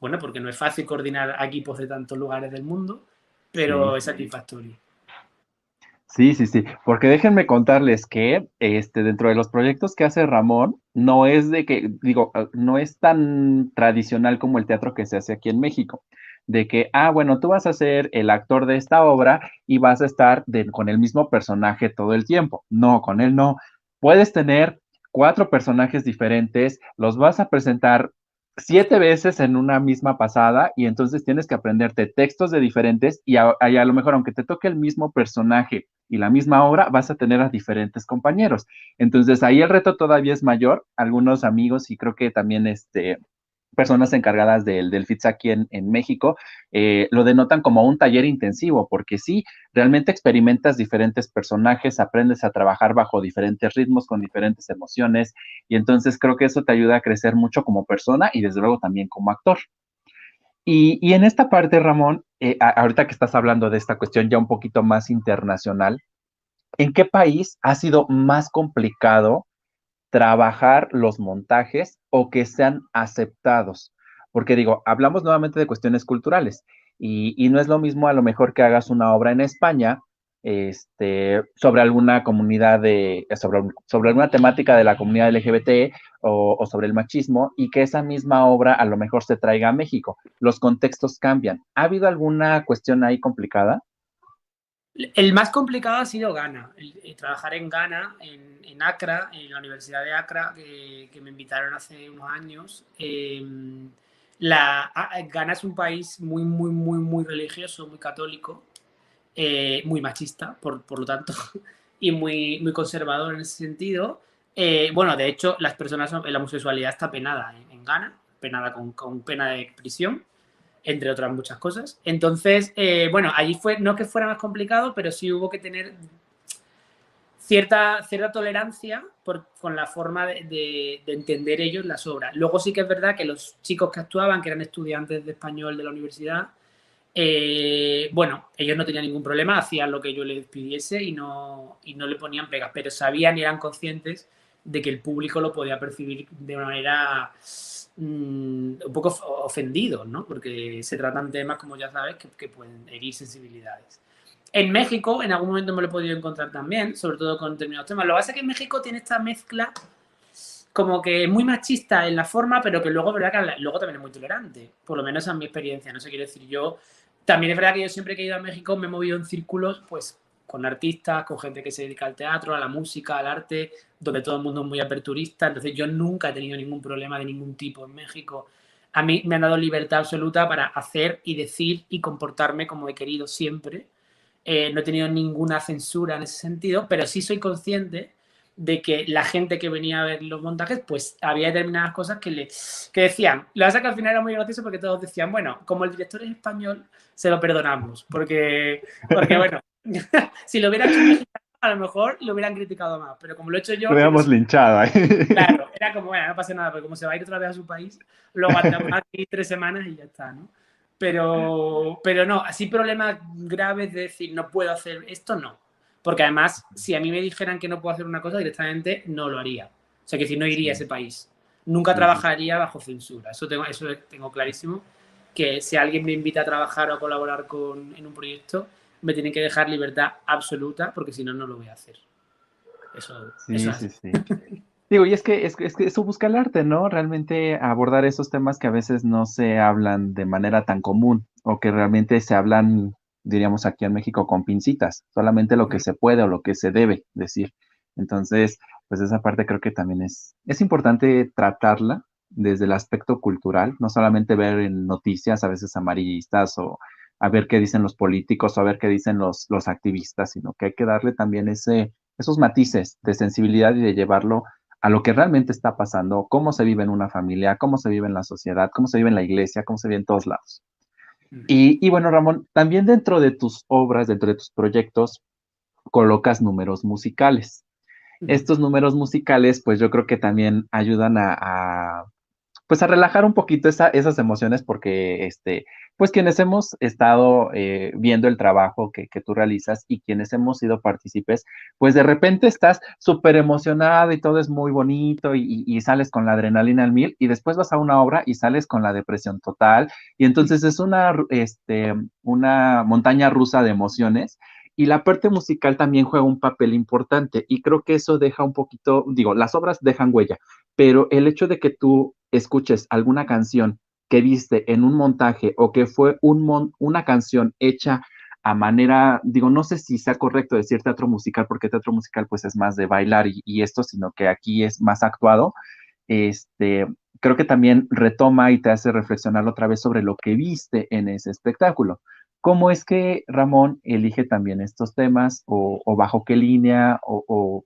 bueno, porque no es fácil coordinar equipos de tantos lugares del mundo, pero es satisfactorio. Sí, sí, sí, porque déjenme contarles que este, dentro de los proyectos que hace Ramón, no es de que, digo, ah, no es tan tradicional como el teatro que se hace aquí en México, de que, ah, bueno, tú vas a ser el actor de esta obra y vas a estar con el mismo personaje todo el tiempo. No, con él no. Puedes tener cuatro personajes diferentes, los vas a presentar siete veces en una misma pasada y entonces tienes que aprenderte textos de diferentes y a, lo mejor aunque te toque el mismo personaje y la misma obra, vas a tener a diferentes compañeros. Entonces ahí el reto todavía es mayor. Algunos amigos y creo que también este, personas encargadas del, del FITS aquí en, México, eh, lo denotan como un taller intensivo, porque sí, realmente experimentas diferentes personajes, aprendes a trabajar bajo diferentes ritmos, con diferentes emociones, y entonces creo que eso te ayuda a crecer mucho como persona y desde luego también como actor. Y, en esta parte, Ramón, eh, ahorita que estás hablando de esta cuestión ya un poquito más internacional, ¿en qué país ha sido más complicado trabajar los montajes o que sean aceptados. Porque digo, hablamos nuevamente de cuestiones culturales y, no es lo mismo a lo mejor que hagas una obra en España este, sobre alguna comunidad de, sobre, sobre alguna temática de la comunidad LGBT o, o, sobre el machismo y que esa misma obra a lo mejor se traiga a México. Los contextos cambian. ¿Ha habido alguna cuestión ahí complicada? El más complicado ha sido Ghana, trabajar en Ghana, en, en, Accra, en la Universidad de Accra, que, me invitaron hace unos años. Em, la, Ghana es un país muy, muy, muy, muy religioso, muy católico, eh, muy machista, por, por, lo tanto, y muy, muy conservador en ese sentido. Eh, bueno, de hecho, las personas, la homosexualidad está penada en, en Ghana, penada con, con pena de prisión entre otras muchas cosas. Entonces, eh, bueno, allí fue, no que fuera más complicado, pero sí hubo que tener cierta, cierta tolerancia por, con la forma de, entender ellos las obras. Luego sí que es verdad que los chicos que actuaban, que eran estudiantes de español de la universidad, eh, bueno, ellos no tenían ningún problema, hacían lo que yo les pidiese y no, y no le ponían pegas, pero sabían y eran conscientes de que el público lo podía percibir de una manera Mm, un poco ofendidos, ¿no? Porque se tratan temas, como ya sabes, que, pueden herir sensibilidades. En México, en algún momento me lo he podido encontrar también, sobre todo con determinados temas. Lo que pasa es que en México tiene esta mezcla como que muy machista en la forma, pero que luego, ¿verdad? Que luego también es muy tolerante. Por lo menos en mi experiencia, no sé, quiere decir yo. También es verdad que yo siempre que he ido a México me he movido en círculos, pues con artistas, con gente que se dedica al teatro, a la música, al arte, donde todo el mundo es muy aperturista. Entonces yo nunca he tenido ningún problema de ningún tipo en México. A mí me han dado libertad absoluta para hacer y decir y comportarme como he querido siempre. Eh, no he tenido ninguna censura en ese sentido, pero sí soy consciente de que la gente que venía a ver los montajes, pues había determinadas cosas que, le, que decían. Lo que que al final era muy gracioso porque todos decían, bueno, como el director es español, se lo perdonamos, porque, porque bueno, si lo hubiera hecho a lo mejor lo hubieran criticado más, pero como lo he hecho yo... Lo hubiéramos linchado ahí. Claro, era como, bueno, no pasa nada, pero como se va a ir otra vez a su país, lo aguantamos aquí tres semanas y ya está, ¿no? Pero, pero no, así problemas graves de decir, no puedo hacer esto, no. Porque además, si a mí me dijeran que no puedo hacer una cosa, directamente no lo haría. O sea, que si no iría a ese país. Nunca trabajaría bajo censura. Eso tengo, eso tengo clarísimo. Que si alguien me invita a trabajar o a colaborar con, en un proyecto, me tienen que dejar libertad absoluta porque si no, no lo voy a hacer. Eso, sí, sí, sí. Digo, y es que, es, es que eso busca el arte, ¿no? Realmente abordar esos temas que a veces no se hablan de manera tan común o que realmente se hablan, diríamos aquí en México, con pincitas, solamente lo que se puede o lo que se debe decir. Entonces, pues esa parte creo que también es, es importante tratarla desde el aspecto cultural, no solamente ver en noticias a veces amarillistas o a ver qué dicen los políticos o a ver qué dicen los, los activistas, sino que hay que darle también ese, esos matices de sensibilidad y de llevarlo a lo que realmente está pasando, cómo se vive en una familia, cómo se vive en la sociedad, cómo se vive en la iglesia, cómo se vive en todos lados. Y, y, bueno, Ramón, también dentro de tus obras, dentro de tus proyectos, colocas números musicales. Estos números musicales, pues yo creo que también ayudan a, pues a relajar un poquito esas emociones porque, este, pues quienes hemos estado eh, viendo el trabajo que, tú realizas y quienes hemos sido partícipes, pues de repente estás súper emocionado y todo es muy bonito y, sales con la adrenalina al mil y después vas a una obra y sales con la depresión total y entonces es una, este, una montaña rusa de emociones y la parte musical también juega un papel importante y creo que eso deja un poquito, digo, las obras dejan huella, pero el hecho de que tú escuches alguna canción que viste en un montaje o que fue un una canción hecha a manera, digo, no sé si sea correcto decir teatro musical, porque teatro musical pues es más de bailar y, esto, sino que aquí es más actuado, este, creo que también retoma y te hace reflexionar otra vez sobre lo que viste en ese espectáculo. ¿Cómo es que Ramón elige también estos temas o, bajo qué línea o,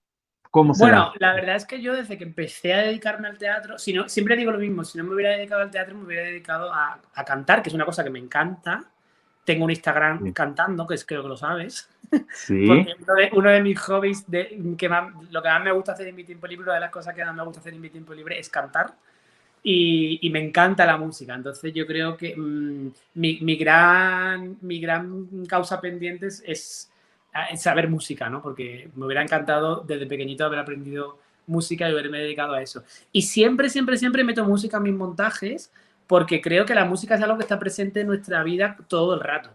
cómo se Bueno, la verdad es que yo desde que empecé a dedicarme al teatro, si no, siempre digo lo mismo, si no me hubiera dedicado al teatro, me hubiera dedicado a, cantar, que es una cosa que me encanta. Tengo un Instagram cantando, que es, creo que lo sabes. Sí. Porque uno de, mis hobbies, de, que lo que más me gusta hacer en mi tiempo libre, una de las cosas que más me gusta hacer en mi tiempo libre es cantar y, me encanta la música. Entonces yo creo que mm, mi, gran, mi gran causa pendiente es, saber música, ¿no? Porque me hubiera encantado desde pequeñito haber aprendido música y haberme dedicado a eso. Y siempre, siempre, siempre meto música en mis montajes porque creo que la música es algo que está presente en nuestra vida todo el rato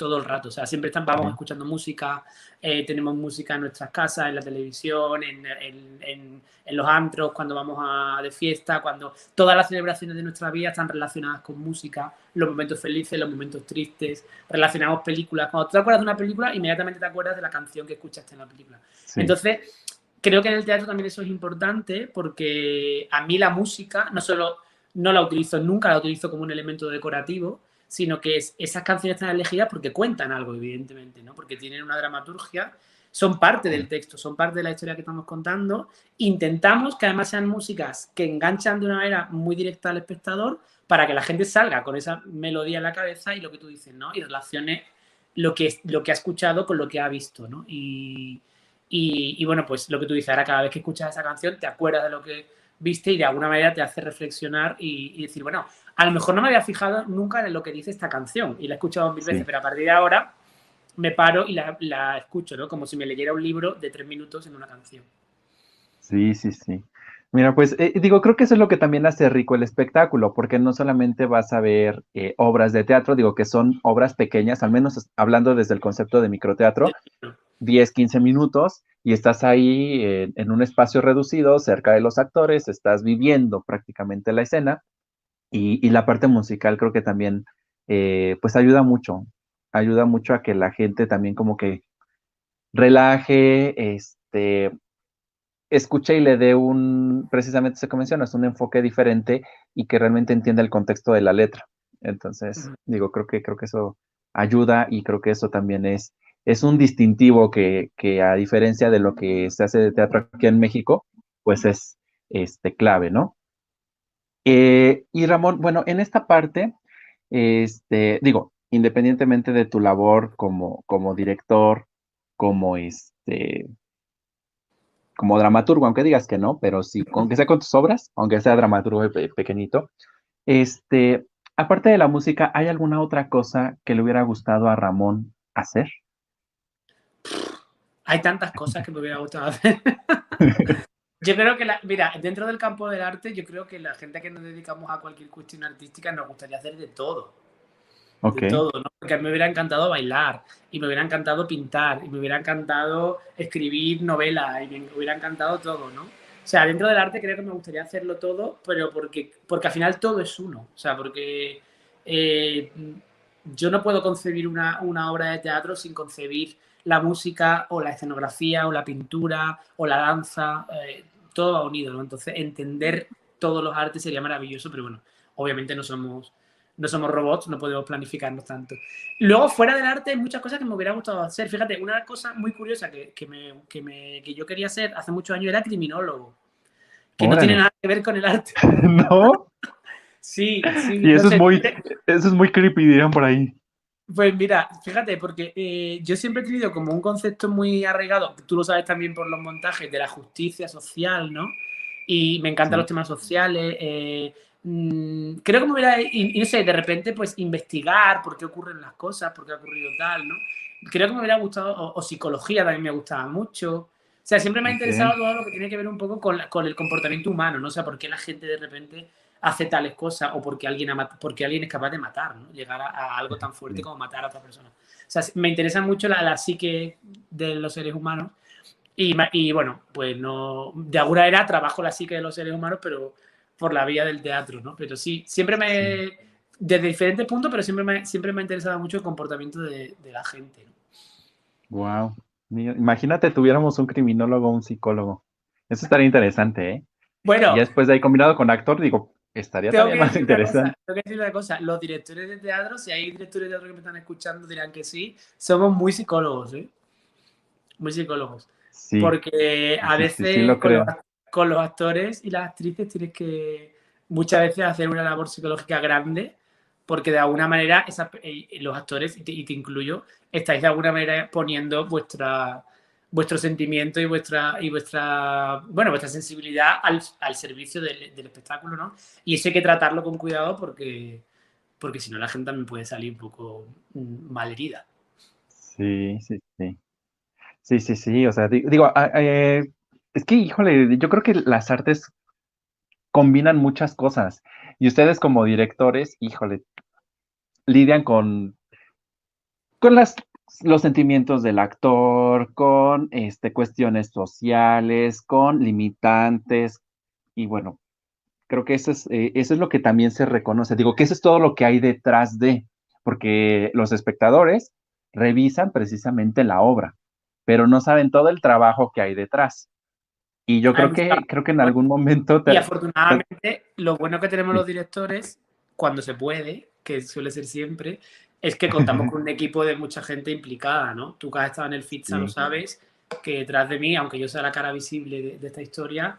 todo el rato. O sea, siempre estamos vamos escuchando música, eh, tenemos música en nuestras casas, en la televisión, en, en, en, los antros, cuando vamos a, de fiesta, cuando todas las celebraciones de nuestra vida están relacionadas con música, los momentos felices, los momentos tristes, relacionamos películas. Cuando tú te acuerdas de una película, inmediatamente te acuerdas de la canción que escuchaste en la película. Entonces, creo que en el teatro también eso es importante porque a mí la música no solo no la utilizo nunca, la utilizo como un elemento decorativo, sino que esas canciones están elegidas porque cuentan algo, evidentemente, ¿no? Porque tienen una dramaturgia, son parte del texto, son parte de la historia que estamos contando. Intentamos que además sean músicas que enganchan de una manera muy directa al espectador para que la gente salga con esa melodía en la cabeza y lo que tú dices, ¿no? Y relacione lo que, lo que ha escuchado con lo que ha visto, ¿no? Y, y, bueno, pues lo que tú dices, ahora cada vez que escuchas esa canción te acuerdas de lo que viste y de alguna manera te hace reflexionar y decir, bueno, a lo mejor no me había fijado nunca en lo que dice esta canción y la he escuchado mil veces, pero a partir de ahora me paro y la, escucho, ¿no? Como si me leyera un libro de tres minutos en una canción. Sí, sí, sí. Mira, pues eh, digo, creo que eso es lo que también hace rico el espectáculo, porque no solamente vas a ver eh, obras de teatro, digo que son obras pequeñas, al menos hablando desde el concepto de microteatro, 10, 15 minutos, y estás ahí eh, en un espacio reducido, cerca de los actores, estás viviendo prácticamente la escena, y, la parte musical creo que también, eh, pues ayuda mucho, ayuda mucho a que la gente también como que relaje, este, escuche y le dé un, precisamente se menciona, es un enfoque diferente y que realmente entienda el contexto de la letra. Entonces, digo, creo que, creo que eso ayuda y creo que eso también es, es un distintivo que, que a diferencia de lo que se hace de teatro aquí en México, pues es este, clave, ¿no? Eh, y Ramón, bueno, en esta parte, este, digo, independientemente de tu labor como, como director, como este, como dramaturgo, aunque digas que no, pero sí, aunque sea con tus obras, aunque sea dramaturgo pequeñito, este, aparte de la música, ¿hay alguna otra cosa que le hubiera gustado a Ramón hacer? Hay tantas cosas que me hubiera gustado hacer. Yo creo que, la, mira, dentro del campo del arte, yo creo que la gente que nos dedicamos a cualquier cuestión artística nos gustaría hacer de todo. De todo, ¿no? Porque me hubiera encantado bailar, y me hubiera encantado pintar, y me hubiera encantado escribir novelas, y me hubiera encantado todo, ¿no? O sea, dentro del arte creo que me gustaría hacerlo todo, pero porque, porque al final todo es uno. O sea, porque eh, yo no puedo concebir una, una obra de teatro sin concebir la música o la escenografía o la pintura o la danza. Eh, todo va unido, ¿no? Entonces, entender todos los artes sería maravilloso, pero bueno, obviamente no somos, no somos robots, no podemos planificarnos tanto. Luego, fuera del arte, hay muchas cosas que me hubiera gustado hacer. Fíjate, una cosa muy curiosa que, que, me, que, me, que yo quería hacer hace muchos años era criminólogo, que no tiene nada que ver con el arte. ¿No? sí, sí. Y eso, es muy, eso es muy creepy, dirían por ahí. Pues mira, fíjate, porque eh, yo siempre he tenido como un concepto muy arraigado, tú lo sabes también por los montajes, de la justicia social, ¿no? Y me encantan los temas sociales, eh, mm, creo que me hubiera, y, no sé, de repente pues investigar por qué ocurren las cosas, por qué ha ocurrido tal, ¿no? Creo que me hubiera gustado, o, psicología también me gustaba mucho. O sea, siempre me ha interesado todo lo que tiene que ver un poco con, con el comportamiento humano, ¿no? O sea, por qué la gente de repente hace tales cosas o porque alguien, porque alguien es capaz de matar, ¿no? Llegar a, algo tan fuerte como matar a otra persona. O sea, me interesa mucho la, la psique de los seres humanos y, y, bueno, pues no, de alguna era trabajo la psique de los seres humanos, pero por la vía del teatro, ¿no? Pero sí, siempre me, desde diferentes puntos, pero siempre me, siempre me ha interesado mucho el comportamiento de, de la gente. ¿no? Wow. Imagínate tuviéramos un criminólogo o un psicólogo. Eso estaría interesante, ¿eh? Bueno. Y después de ahí combinado con actor, digo, estaría también más interesante. tengo que decir una cosa, los directores de teatro, si hay directores de teatro que me están escuchando, dirán que sí, somos muy psicólogos, ¿eh? Muy psicólogos. Porque a veces con, los, actores y las actrices tienes que muchas veces hacer una labor psicológica grande porque de alguna manera eh, los actores, y te, incluyo, estáis de alguna manera poniendo vuestra, vuestro sentimiento y vuestra, y vuestra, bueno, vuestra sensibilidad al, servicio del, espectáculo, ¿no? Y eso hay que tratarlo con cuidado porque, porque si no la gente también puede salir un poco mm, malherida. Sí, sí, sí. Sí, sí, sí, o sea, digo, ah, eh, es que, híjole, yo creo que las artes combinan muchas cosas y ustedes como directores, híjole, lidian con, con las, los sentimientos del actor, con este, cuestiones sociales, con limitantes y bueno, creo que eso es, eh, eso es lo que también se reconoce. Digo que eso es todo lo que hay detrás de, porque los espectadores revisan precisamente la obra pero no saben todo el trabajo que hay detrás. Y yo creo que, creo que en algún momento... y afortunadamente, lo bueno que tenemos los directores, cuando se puede, que suele ser siempre, es que contamos con un equipo de mucha gente implicada, ¿no? Tú que has estado en el FITSA lo sabes, que detrás de mí, aunque yo sea la cara visible de, esta historia,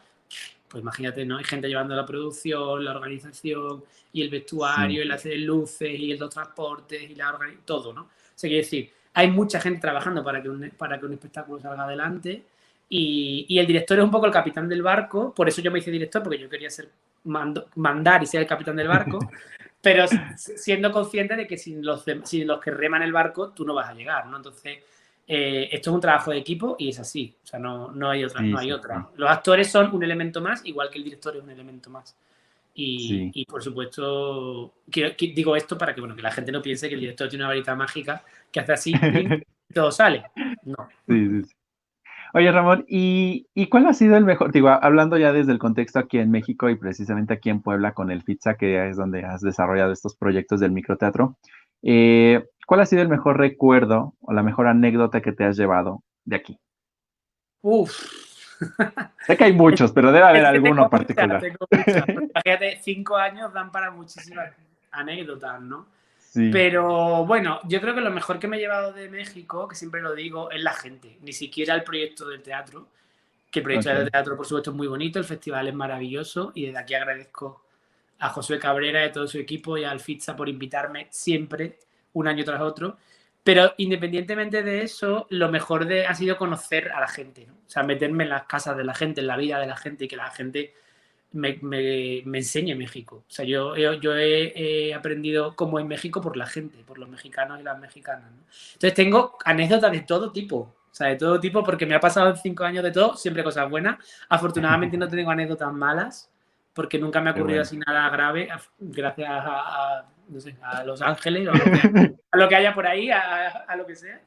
pues imagínate, ¿no? Hay gente llevando la producción, la organización y el vestuario, el hacer luces y el los transportes y la todo, ¿no? O sea, quiere decir, hay mucha gente trabajando para que un, para que un espectáculo salga adelante y, el director es un poco el capitán del barco, por eso yo me hice director, porque yo quería ser mandar y ser el capitán del barco, pero siendo consciente de que sin los, los que reman el barco tú no vas a llegar, ¿no? Entonces, eh, esto es un trabajo de equipo y es así, o sea, no, no hay otra, no hay otra. Los actores son un elemento más, igual que el director es un elemento más. Y, por supuesto, digo esto para que, bueno, que la gente no piense que el director tiene una varita mágica que hace así y todo sale. No. Sí, sí, Oye, Ramón, ¿y, cuál ha sido el mejor? Digo, hablando ya desde el contexto aquí en México y precisamente aquí en Puebla con el FITSA, que es donde has desarrollado estos proyectos del microteatro, eh, ¿cuál ha sido el mejor recuerdo o la mejor anécdota que te has llevado de aquí? Uf, Sé que hay muchos, pero debe haber alguno particular. Imagínate, cinco años dan para muchísimas anécdotas, ¿no? Pero bueno, yo creo que lo mejor que me he llevado de México, que siempre lo digo, es la gente. Ni siquiera el proyecto del teatro, que el proyecto del teatro, por supuesto, es muy bonito, el festival es maravilloso y desde aquí agradezco a Josué Cabrera y a todo su equipo y al FITSA por invitarme siempre, un año tras otro. Pero independientemente de eso, lo mejor de, ha sido conocer a la gente, ¿no? O sea, meterme en las casas de la gente, en la vida de la gente y que la gente me, me, me enseñe México. O sea, yo, yo, he, aprendido cómo es México por la gente, por los mexicanos y las mexicanas. ¿no? Entonces tengo anécdotas de todo tipo. O sea, de todo tipo, porque me ha pasado en cinco años de todo, siempre cosas buenas. Afortunadamente no tengo anécdotas malas, porque nunca me ha ocurrido así nada grave, gracias a a Los Ángeles, a lo que, haya por ahí, a, lo que sea.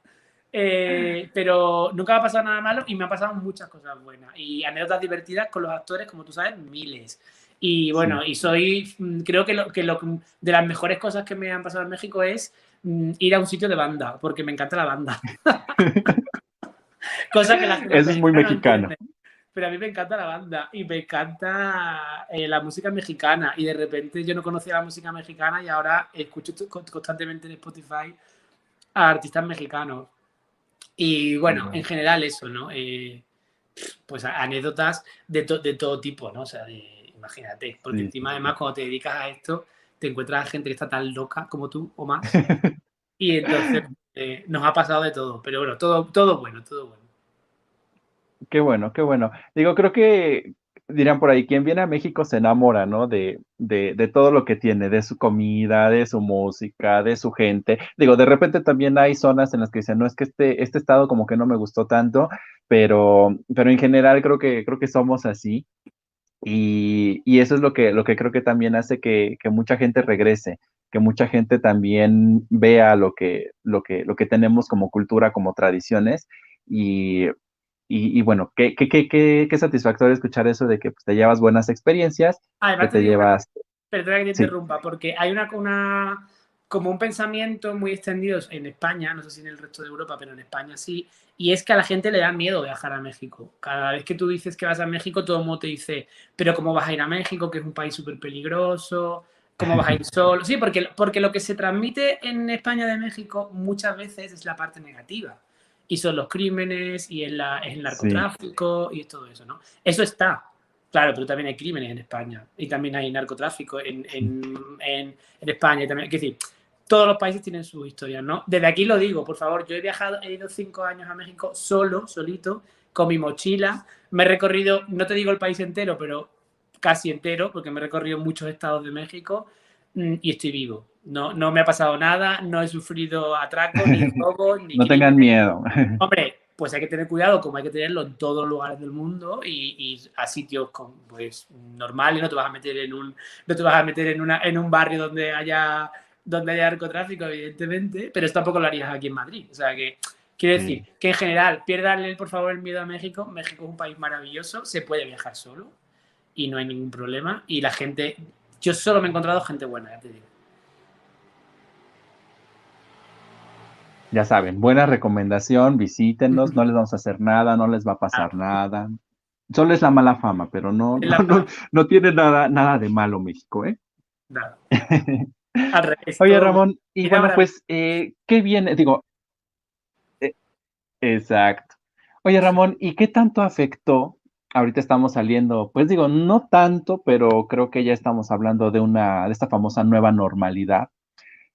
Eh, pero nunca me ha pasado nada malo y me han pasado muchas cosas buenas. Y anécdotas divertidas con los actores, como tú sabes, miles. Y bueno, y soy, mm, creo que, lo, que lo, de las mejores cosas que me han pasado en México es mm, ir a un sitio de banda, porque me encanta la banda. Cosa que la gente Eso es muy mexicano pero a mí me encanta la banda y me encanta eh, la música mexicana y de repente yo no conocía la música mexicana y ahora escucho constantemente en Spotify a artistas mexicanos. Y bueno, en general eso, ¿no? Eh, pues anécdotas de, de, todo tipo, ¿no? O sea, imagínate, porque encima además cuando te dedicas a esto te encuentras a gente que está tan loca como tú o más. y entonces eh, nos ha pasado de todo, pero bueno, todo, todo bueno, todo bueno. Qué bueno, qué bueno. Digo, creo que dirían por ahí, quien viene a México se enamora, ¿no? De, de, de, todo lo que tiene, de su comida, de su música, de su gente. Digo, de repente también hay zonas en las que dicen, no, es que este, este estado como que no me gustó tanto, pero, pero en general creo que, creo que somos así. Y, y eso es lo que, lo que creo que también hace que, que mucha gente regrese, que mucha gente también vea lo que, lo que, lo que tenemos como cultura, como tradiciones. Y, y, bueno, qué, qué, qué, qué, satisfactorio escuchar eso de que pues, te llevas buenas experiencias, que te, llevas... Perdona que te interrumpa, porque hay una, una, como un pensamiento muy extendido en España, no sé si en el resto de Europa, pero en España sí, y es que a la gente le da miedo viajar a México. Cada vez que tú dices que vas a México, todo el mundo te dice, pero ¿cómo vas a ir a México? Que es un país súper peligroso, ¿cómo vas a ir solo? Sí, porque, porque lo que se transmite en España de México muchas veces es la parte negativa y son los crímenes y el, el narcotráfico y todo eso, ¿no? Eso está, claro, pero también hay crímenes en España y también hay narcotráfico en, en, en, España. Y también, es decir, todos los países tienen su historia, ¿no? Desde aquí lo digo, por favor, yo he viajado, he ido cinco años a México solo, solito, con mi mochila. Me he recorrido, no te digo el país entero, pero casi entero, porque me he recorrido muchos estados de México mm, y estoy vivo. No, no me ha pasado nada, no he sufrido atracos, ni robos, ni. no tengan miedo. Hombre, pues hay que tener cuidado, como hay que tenerlo en todos los lugares del mundo y, a sitios con, pues, normales, no te vas a meter en un, no te vas a meter en, una, en un barrio donde haya, donde haya narcotráfico, evidentemente, pero esto tampoco lo harías aquí en Madrid. O sea que, quiero decir, que en general, piérdanle por favor el miedo a México. México es un país maravilloso, se puede viajar solo y no hay ningún problema. Y la gente, yo solo me he encontrado gente buena, ya te digo. Ya saben, buena recomendación, visítenos, no les vamos a hacer nada, no les va a pasar ah. nada. Solo es la mala fama, pero no, no, tiene nada, nada de malo México, ¿eh? Nada. Oye, Ramón, y bueno, pues, eh, ¿qué viene? Digo, eh, exacto. Oye, Ramón, ¿y qué tanto afectó? Ahorita estamos saliendo, pues digo, no tanto, pero creo que ya estamos hablando de una, de esta famosa nueva normalidad.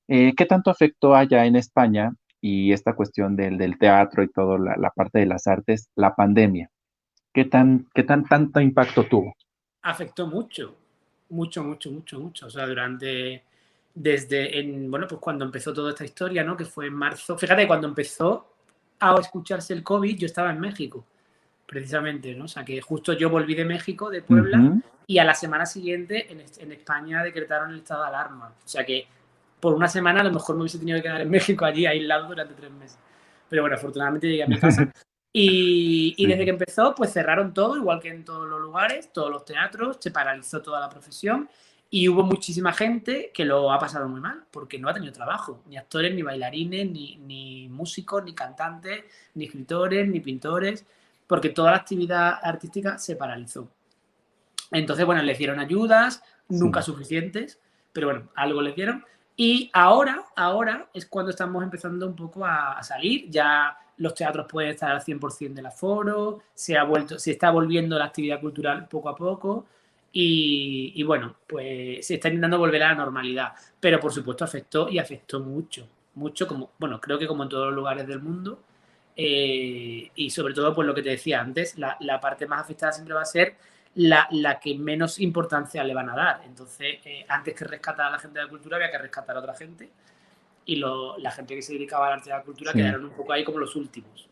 Eh, ¿Qué tanto afectó allá en España y esta cuestión del, del teatro y toda la, parte de las artes, la pandemia. ¿Qué tan, qué tan tanto impacto tuvo? Afectó mucho, mucho, mucho, mucho, mucho. O sea, durante, desde, en, bueno, pues cuando empezó toda esta historia, ¿no? Que fue en marzo. Fíjate, cuando empezó a escucharse el COVID, yo estaba en México, precisamente, ¿no? O sea, que justo yo volví de México, de Puebla, y a la semana siguiente en, en España decretaron el estado de alarma. O sea que por una semana a lo mejor me hubiese tenido que quedar en México allí aislado durante tres meses. Pero bueno, afortunadamente llegué a mi casa. Y, y, desde que empezó, pues cerraron todo, igual que en todos los lugares, todos los teatros, se paralizó toda la profesión y hubo muchísima gente que lo ha pasado muy mal porque no ha tenido trabajo, ni actores, ni bailarines, ni, ni músicos, ni cantantes, ni escritores, ni pintores, porque toda la actividad artística se paralizó. Entonces, bueno, le dieron ayudas, nunca suficientes, pero bueno, algo le dieron y ahora, ahora es cuando estamos empezando un poco a, salir. Ya los teatros pueden estar al 100% del aforo, se, ha vuelto, se está volviendo la actividad cultural poco a poco. Y, bueno, pues se está intentando volver a la normalidad. Pero por supuesto afectó y afectó mucho, mucho, como, bueno, creo que como en todos los lugares del mundo. Eh, y sobre todo, pues lo que te decía antes, la, la parte más afectada siempre va a ser la, que menos importancia le van a dar. Entonces, eh, antes que rescatar a la gente de la cultura, había que rescatar a otra gente. Y la gente que se dedicaba al arte de la cultura quedaron un poco ahí como los últimos.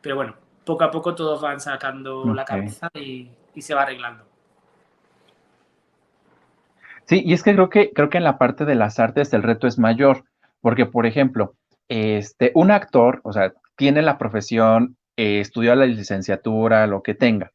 Pero bueno, poco a poco todos van sacando la cabeza y, se va arreglando. Sí, y es que creo que creo que en la parte de las artes el reto es mayor, porque por ejemplo, este, un actor, o sea, tiene la profesión, eh, estudió la licenciatura, lo que tenga,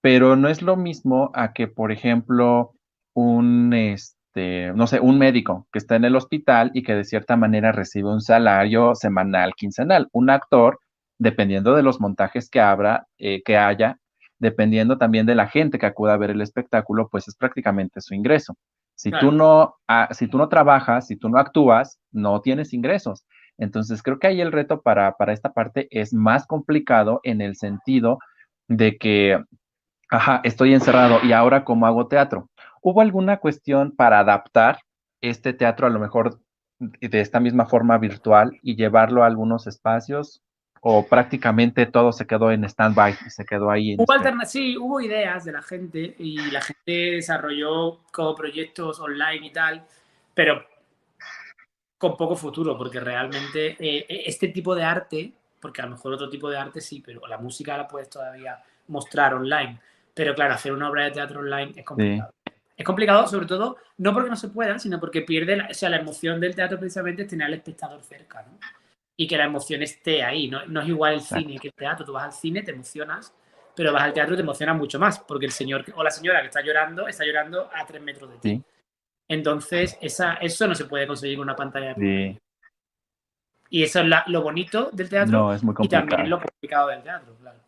pero no es lo mismo a que, por ejemplo, un, este, no sé, un médico que está en el hospital y que de cierta manera recibe un salario semanal, quincenal. Un actor, dependiendo de los montajes que, abra, eh, que haya, dependiendo también de la gente que acuda a ver el espectáculo, pues es prácticamente su ingreso. Si, tú no, ah, si tú no trabajas, si tú no actúas, no tienes ingresos. Entonces, creo que ahí el reto para, para esta parte es más complicado en el sentido de que Ajá, estoy encerrado y ahora cómo hago teatro. ¿Hubo alguna cuestión para adaptar este teatro a lo mejor de esta misma forma virtual y llevarlo a algunos espacios? o prácticamente todo se quedó en stand-by, se quedó ahí. En hubo sí, hubo ideas de la gente y la gente desarrolló como proyectos online y tal, pero con poco futuro, porque realmente eh, eh, este tipo de arte, porque a lo mejor otro tipo de arte sí, pero la música la puedes todavía mostrar online. Pero claro, hacer una obra de teatro online es complicado. Es complicado, sobre todo, no porque no se pueda, sino porque pierde, la, o sea, la emoción del teatro precisamente es tener al espectador cerca, ¿no? Y que la emoción esté ahí, no, no es igual el cine que el teatro. Tú vas al cine, te emocionas, pero vas al teatro y te emocionas mucho más, porque el señor o la señora que está llorando, está llorando a tres metros de ti. Entonces, esa, eso no se puede conseguir con una pantalla de Y eso es lo bonito del teatro no, es muy y también lo complicado del teatro, claro.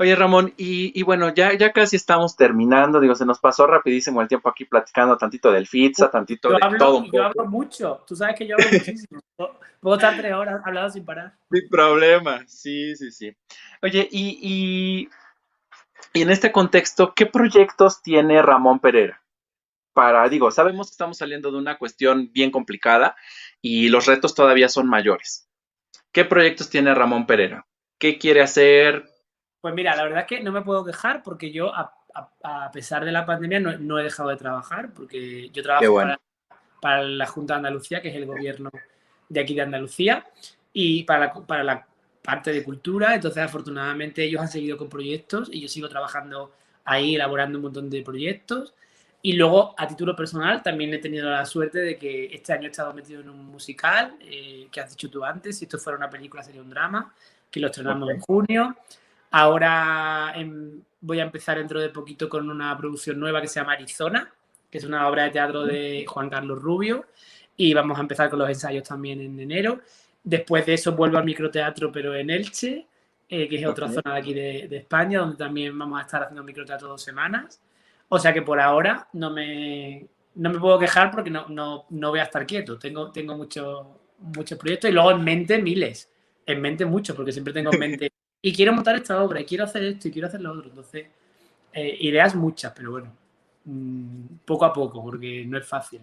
Oye, Ramón, y, bueno, ya, ya casi estamos terminando. Digo, se nos pasó rapidísimo el tiempo aquí platicando tantito del FITSA, tantito de todo Yo hablo mucho. Tú sabes que yo hablo muchísimo. Puedo estar tres horas hablando sin parar. Sin problema. Sí, sí, sí. Oye, y, y en este contexto, ¿qué proyectos tiene Ramón Pereira? Para, digo, sabemos que estamos saliendo de una cuestión bien complicada y los retos todavía son mayores. ¿Qué proyectos tiene Ramón Pereira? ¿Qué quiere hacer? Pues mira, la verdad es que no me puedo quejar porque yo, a, pesar de la pandemia, no, he dejado de trabajar porque yo trabajo para, la Junta de Andalucía, que es el gobierno de aquí de Andalucía, y para la, para la parte de cultura. Entonces, afortunadamente, ellos han seguido con proyectos y yo sigo trabajando ahí, elaborando un montón de proyectos. Y luego, a título personal, también he tenido la suerte de que este año he estado metido en un musical, eh, que has dicho tú antes. Si esto fuera una película, sería un drama, que lo estrenamos en junio. Ahora em, voy a empezar dentro de poquito con una producción nueva que se llama Arizona, que es una obra de teatro de Juan Carlos Rubio, y vamos a empezar con los ensayos también en enero. Después de eso vuelvo al microteatro, pero en Elche, eh, que es otra zona de aquí de, España, donde también vamos a estar haciendo microteatro dos semanas. O sea que por ahora no me, no me puedo quejar porque no, no, no voy a estar quieto. Tengo, tengo muchos muchos proyectos y luego en mente miles. En mente muchos, porque siempre tengo en mente y quiero montar esta obra, y quiero hacer esto, y quiero hacer lo otro. Entonces, eh, ideas muchas, pero bueno, mm, poco a poco, porque no es fácil.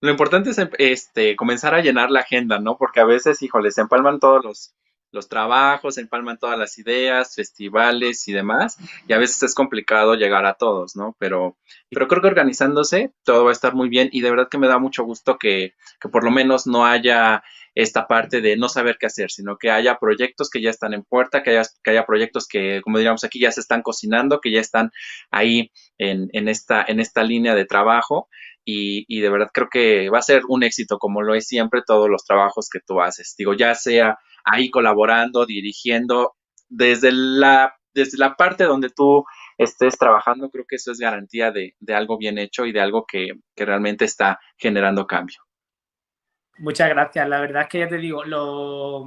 Lo importante es este, comenzar a llenar la agenda, ¿no? Porque a veces, híjole, se empalman todos los, los trabajos, se empalman todas las ideas, festivales y demás, y a veces es complicado llegar a todos, ¿no? Pero, pero creo que organizándose todo va a estar muy bien y de verdad que me da mucho gusto que, que por lo menos no haya esta parte de no saber qué hacer, sino que haya proyectos que ya están en puerta, que haya, que haya proyectos que, como diríamos aquí, ya se están cocinando, que ya están ahí en, en esta, en esta línea de trabajo. Y, de verdad creo que va a ser un éxito, como lo es siempre todos los trabajos que tú haces. Digo, ya sea ahí colaborando, dirigiendo, desde la, desde la parte donde tú estés trabajando, creo que eso es garantía de, de algo bien hecho y de algo que realmente está generando cambio. Muchas gracias. La verdad es que ya te digo, lo,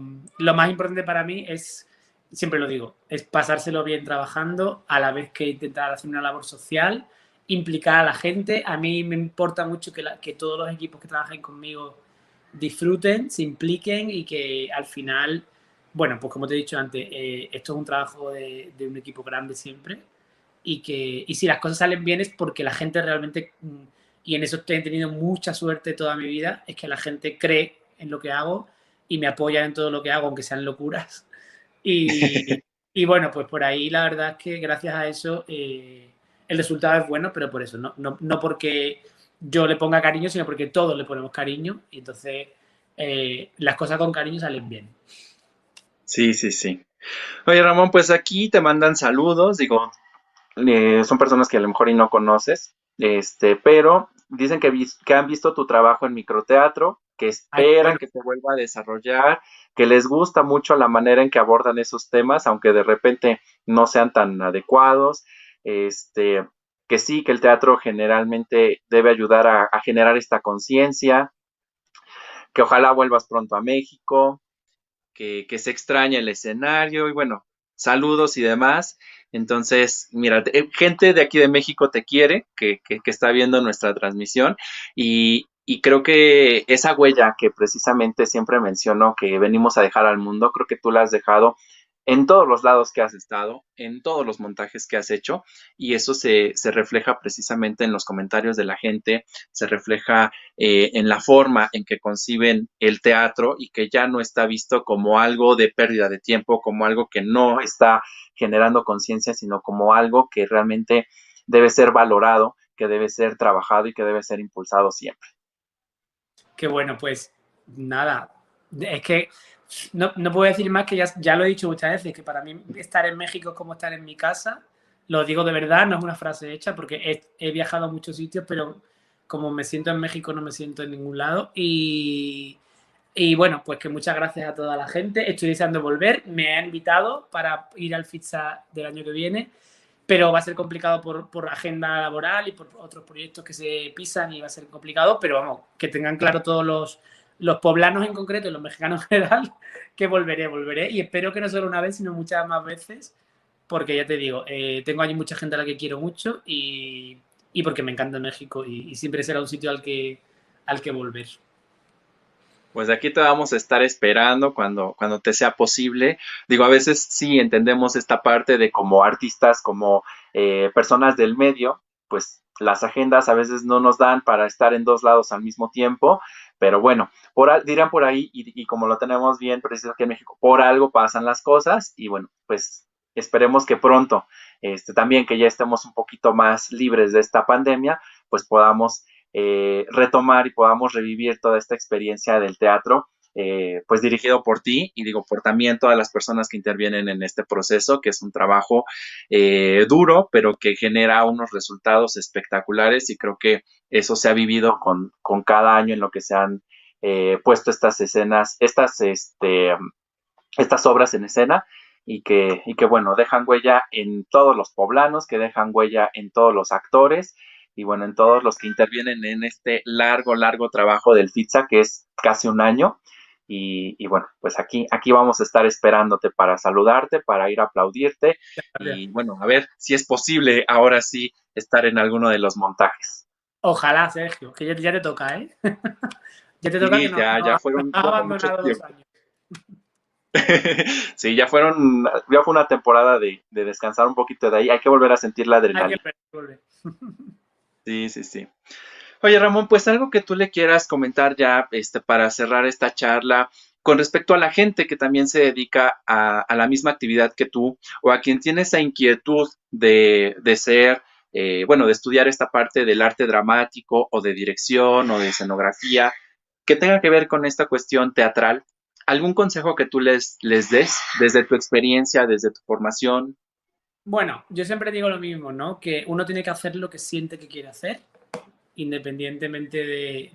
más importante para mí es, siempre lo digo, es pasárselo bien trabajando a la vez que intentar hacer una labor social, implicar a la gente. A mí me importa mucho que, que todos los equipos que trabajen conmigo disfruten, se impliquen y que al final, bueno, pues como te he dicho antes, eh, esto es un trabajo de, de, un equipo grande siempre y que y si las cosas salen bien es porque la gente realmente mm, y en eso he tenido mucha suerte toda mi vida, es que la gente cree en lo que hago y me apoya en todo lo que hago, aunque sean locuras. Y, y bueno, pues por ahí la verdad es que gracias a eso eh, el resultado es bueno, pero por eso, no, no, no, porque yo le ponga cariño, sino porque todos le ponemos cariño y entonces eh, las cosas con cariño salen bien. Sí, sí, sí. Oye, Ramón, pues aquí te mandan saludos, digo, eh, son personas que a lo mejor y no conoces, este, pero dicen que, que han visto tu trabajo en microteatro, que esperan que se vuelva a desarrollar, que les gusta mucho la manera en que abordan esos temas, aunque de repente no sean tan adecuados, este, que sí, que el teatro generalmente debe ayudar a, a generar esta conciencia, que ojalá vuelvas pronto a México, que, que se extraña el escenario y bueno, saludos y demás. Entonces, mira, eh, gente de aquí de México te quiere, que, está viendo nuestra transmisión y, creo que esa huella que precisamente siempre menciono que venimos a dejar al mundo, creo que tú la has dejado en todos los lados que has estado, en todos los montajes que has hecho, y eso se, refleja precisamente en los comentarios de la gente, se refleja eh, en la forma en que conciben el teatro y que ya no está visto como algo de pérdida de tiempo, como algo que no está generando conciencia, sino como algo que realmente debe ser valorado, que debe ser trabajado y que debe ser impulsado siempre. Qué bueno, pues nada, es que no, puedo decir más que ya, lo he dicho muchas veces, que para mí estar en México es como estar en mi casa. Lo digo de verdad, no es una frase hecha, porque he, viajado a muchos sitios, pero como me siento en México, no me siento en ningún lado. Y, bueno, pues que muchas gracias a toda la gente. Estoy deseando volver. Me han invitado para ir al FITSA del año que viene, pero va a ser complicado por, por, agenda laboral y por otros proyectos que se pisan y va a ser complicado, pero vamos, que tengan claro todos los, los poblanos en concreto y los mexicanos en general, que volveré, volveré. Y espero que no solo una vez, sino muchas más veces, porque ya te digo, eh, tengo allí mucha gente a la que quiero mucho y, porque me encanta México y, siempre será un sitio al que, al que volver. Pues aquí te vamos a estar esperando cuando, cuando te sea posible. Digo, a veces sí entendemos esta parte de como artistas, como eh, personas del medio, pues las agendas a veces no nos dan para estar en dos lados al mismo tiempo, pero bueno, por, dirán por ahí, y, como lo tenemos bien preciso aquí en México, por algo pasan las cosas y bueno, pues esperemos que pronto, este, también que ya estemos un poquito más libres de esta pandemia, pues podamos eh, retomar y podamos revivir toda esta experiencia del teatro eh, pues dirigido por ti y digo por también todas las personas que intervienen en este proceso, que es un trabajo eh, duro, pero que genera unos resultados espectaculares y creo que eso se ha vivido con, cada año en lo que se han eh, puesto estas escenas, estas, este, estas obras en escena y que, y que bueno, dejan huella en todos los poblanos, que dejan huella en todos los actores y bueno, en todos los que intervienen en este largo, largo trabajo del FITSA, que es casi un año. Y, bueno, pues aquí, aquí vamos a estar esperándote para saludarte, para ir a aplaudirte y bueno, a ver si es posible ahora sí estar en alguno de los montajes. Ojalá, Sergio, que ya, te toca, ¿eh? ya te toca sí, ya, ya fueron abandonado dos años. sí, ya fueron, ya fue una temporada de, de, descansar un poquito de ahí. Hay que volver a sentir la adrenalina. sí, sí, sí. Oye, Ramón, pues algo que tú le quieras comentar ya este, para cerrar esta charla con respecto a la gente que también se dedica a, la misma actividad que tú o a quien tiene esa inquietud de, ser, eh, bueno, de estudiar esta parte del arte dramático o de dirección o de escenografía que tenga que ver con esta cuestión teatral. ¿Algún consejo que tú les, les des desde tu experiencia, desde tu formación? Bueno, yo siempre digo lo mismo, ¿no? Que uno tiene que hacer lo que siente que quiere hacer independientemente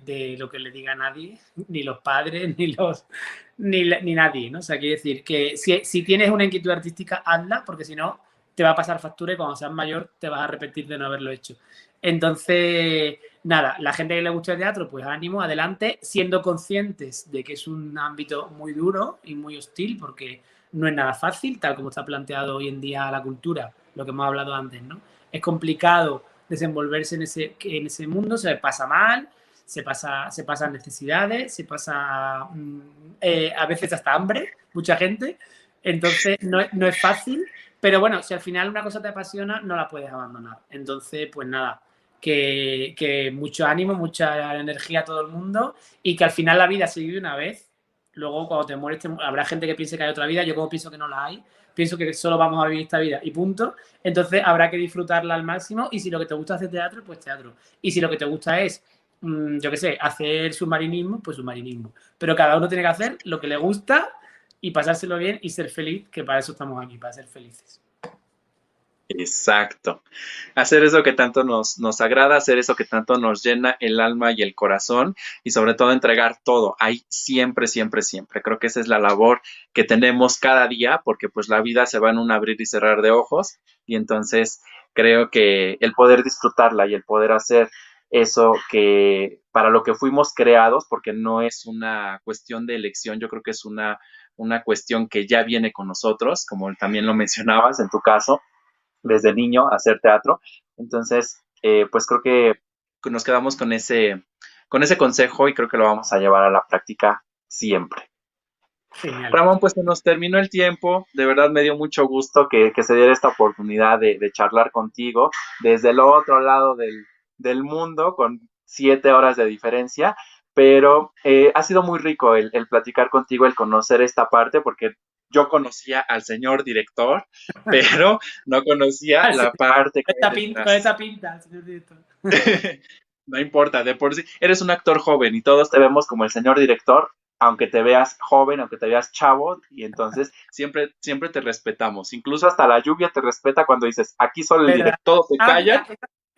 de, lo que le diga nadie, ni los padres, ni los ni, ni nadie, ¿no? O sea, quiere decir que si, si, tienes una inquietud artística, hazla, porque si no, te va a pasar factura y cuando seas mayor te vas a arrepentir de no haberlo hecho. Entonces, nada, la gente que le gusta el teatro, pues ánimo, adelante, siendo conscientes de que es un ámbito muy duro y muy hostil, porque no es nada fácil, tal como está planteado hoy en día la cultura, lo que hemos hablado antes, ¿no? Es complicado desenvolverse en ese, en ese mundo, se pasa mal, se pasa, se pasan necesidades, se pasa mm, eh, a veces hasta hambre, mucha gente. Entonces no, no, es fácil, pero bueno, si al final una cosa te apasiona, no la puedes abandonar. Entonces, pues nada, que, que mucho ánimo, mucha energía a todo el mundo y que al final la vida se vive una vez. Luego, cuando te mueres, habrá gente que piense que hay otra vida. Yo como pienso que no la hay, pienso que solo vamos a vivir esta vida y punto. Entonces habrá que disfrutarla al máximo y si lo que te gusta es hacer teatro, pues teatro. Y si lo que te gusta es, mm, yo qué sé, hacer submarinismo, pues submarinismo. Pero cada uno tiene que hacer lo que le gusta y pasárselo bien y ser feliz, que para eso estamos aquí, para ser felices. Exacto. Hacer eso que tanto nos, nos agrada, hacer eso que tanto nos llena el alma y el corazón y sobre todo entregar todo. Ahí siempre, siempre, siempre. Creo que esa es la labor que tenemos cada día porque pues la vida se va en un abrir y cerrar de ojos y entonces creo que el poder disfrutarla y el poder hacer eso que para lo que fuimos creados, porque no es una cuestión de elección, yo creo que es una, una cuestión que ya viene con nosotros, como también lo mencionabas en tu caso, desde niño hacer teatro. Entonces, eh, pues creo que nos quedamos con ese, con ese consejo y creo que lo vamos a llevar a la práctica siempre. Ramón, pues se nos terminó el tiempo. De verdad me dio mucho gusto que, se diera esta oportunidad de, charlar contigo desde el otro lado del, mundo, con siete horas de diferencia. Pero eh, ha sido muy rico el, platicar contigo, el conocer esta parte, porque yo conocía al señor director, pero no conocía la parte. Esa pinta, con esa pinta, señor director. no importa, de por sí, eres un actor joven y todos te vemos como el señor director, aunque te veas joven, aunque te veas chavo, y entonces siempre, siempre te respetamos. Incluso hasta la lluvia te respeta cuando dices, aquí solo el director, te ah, calla.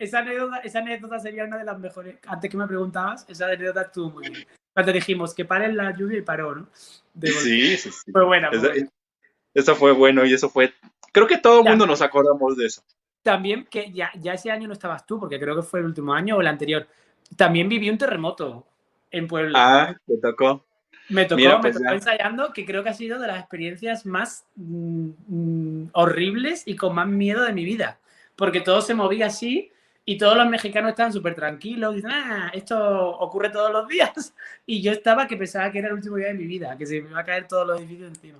Esa, anécdota, esa anécdota sería una de las mejores. Antes que me preguntabas, esa anécdota estuvo muy bien. Cuando dijimos que pare la lluvia y paró, ¿no? sí, sí, sí. Fue buena. Eso fue bueno y eso fue. Creo que todo el mundo nos acordamos de eso. También que ya, ya ese año no estabas tú, porque creo que fue el último año o el anterior. También viví un terremoto en Puebla. Ah, te tocó. Me tocó, me pues tocó ensayando, que creo que ha sido de las experiencias más mm, mm, horribles y con más miedo de mi vida. Porque todo se movía así y todos los mexicanos estaban súper tranquilos. Dicen, ah, esto ocurre todos los días. Y yo estaba que pensaba que era el último día de mi vida, que se me iba a caer todos los edificios encima.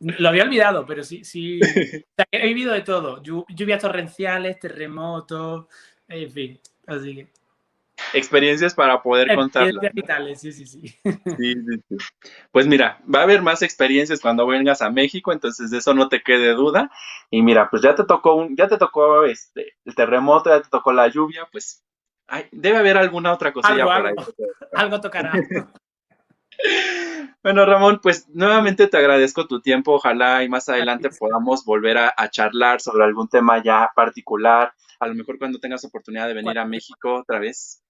Lo había olvidado, pero sí, sí. he vivido de todo. Lluvias torrenciales, terremotos, en fin. Así que experiencias para poder contarlas. Sí, sí, sí. sí, sí, Pues mira, va a haber más experiencias cuando vengas a México, entonces de eso no te quede duda. Y mira, pues ya te tocó un, ya te tocó este el terremoto, ya te tocó la lluvia, pues debe haber alguna otra cosilla por ahí. Algo tocará. Bueno, Ramón, pues nuevamente te agradezco tu tiempo. Ojalá y más adelante podamos volver a, charlar sobre algún tema ya particular. A lo mejor cuando tengas oportunidad de venir a México otra vez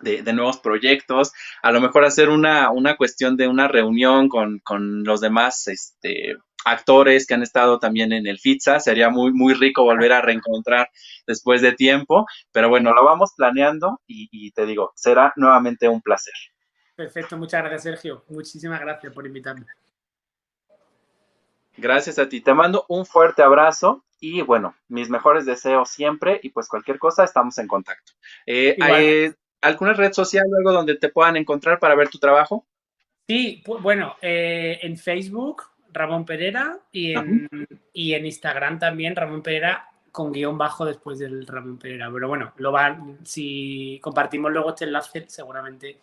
de, nuevos proyectos, a lo mejor hacer una, una cuestión de una reunión con, los demás este, actores que han estado también en el FITSA. Sería muy, muy rico volver a reencontrar después de tiempo, pero bueno, lo vamos planeando y, te digo, será nuevamente un placer. Perfecto, muchas gracias Sergio. Muchísimas gracias por invitarme. Gracias a ti. Te mando un fuerte abrazo y bueno, mis mejores deseos siempre y pues cualquier cosa estamos en contacto. Eh, ¿Alguna red social o algo donde te puedan encontrar para ver tu trabajo? Sí, bueno, eh, en Facebook, Ramón Pereira, y en, y en Instagram también, Ramón Pereira, con guion bajo después del Ramón Pereira. Pero bueno, lo van, si compartimos luego este enlace, seguramente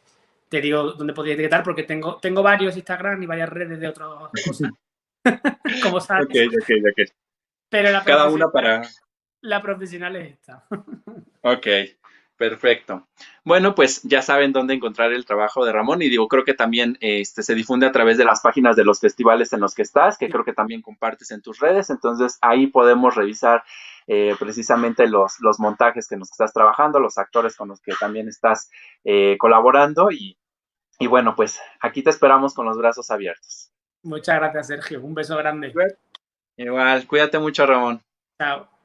te digo dónde podría etiquetar, porque tengo, tengo varios Instagram y varias redes de otras cosas. Como sabes. Ok, ok, ok. Pero la Cada una para. La profesional es esta. ok. Perfecto. Bueno, pues ya saben dónde encontrar el trabajo de Ramón y digo, creo que también este, se difunde a través de las páginas de los festivales en los que estás, que creo que también compartes en tus redes, entonces ahí podemos revisar eh, precisamente los, los montajes que nos estás trabajando, los actores con los que también estás eh, colaborando y, y bueno, pues aquí te esperamos con los brazos abiertos. Muchas gracias, Sergio. Un beso grande. Igual, cuídate mucho, Ramón. Chao.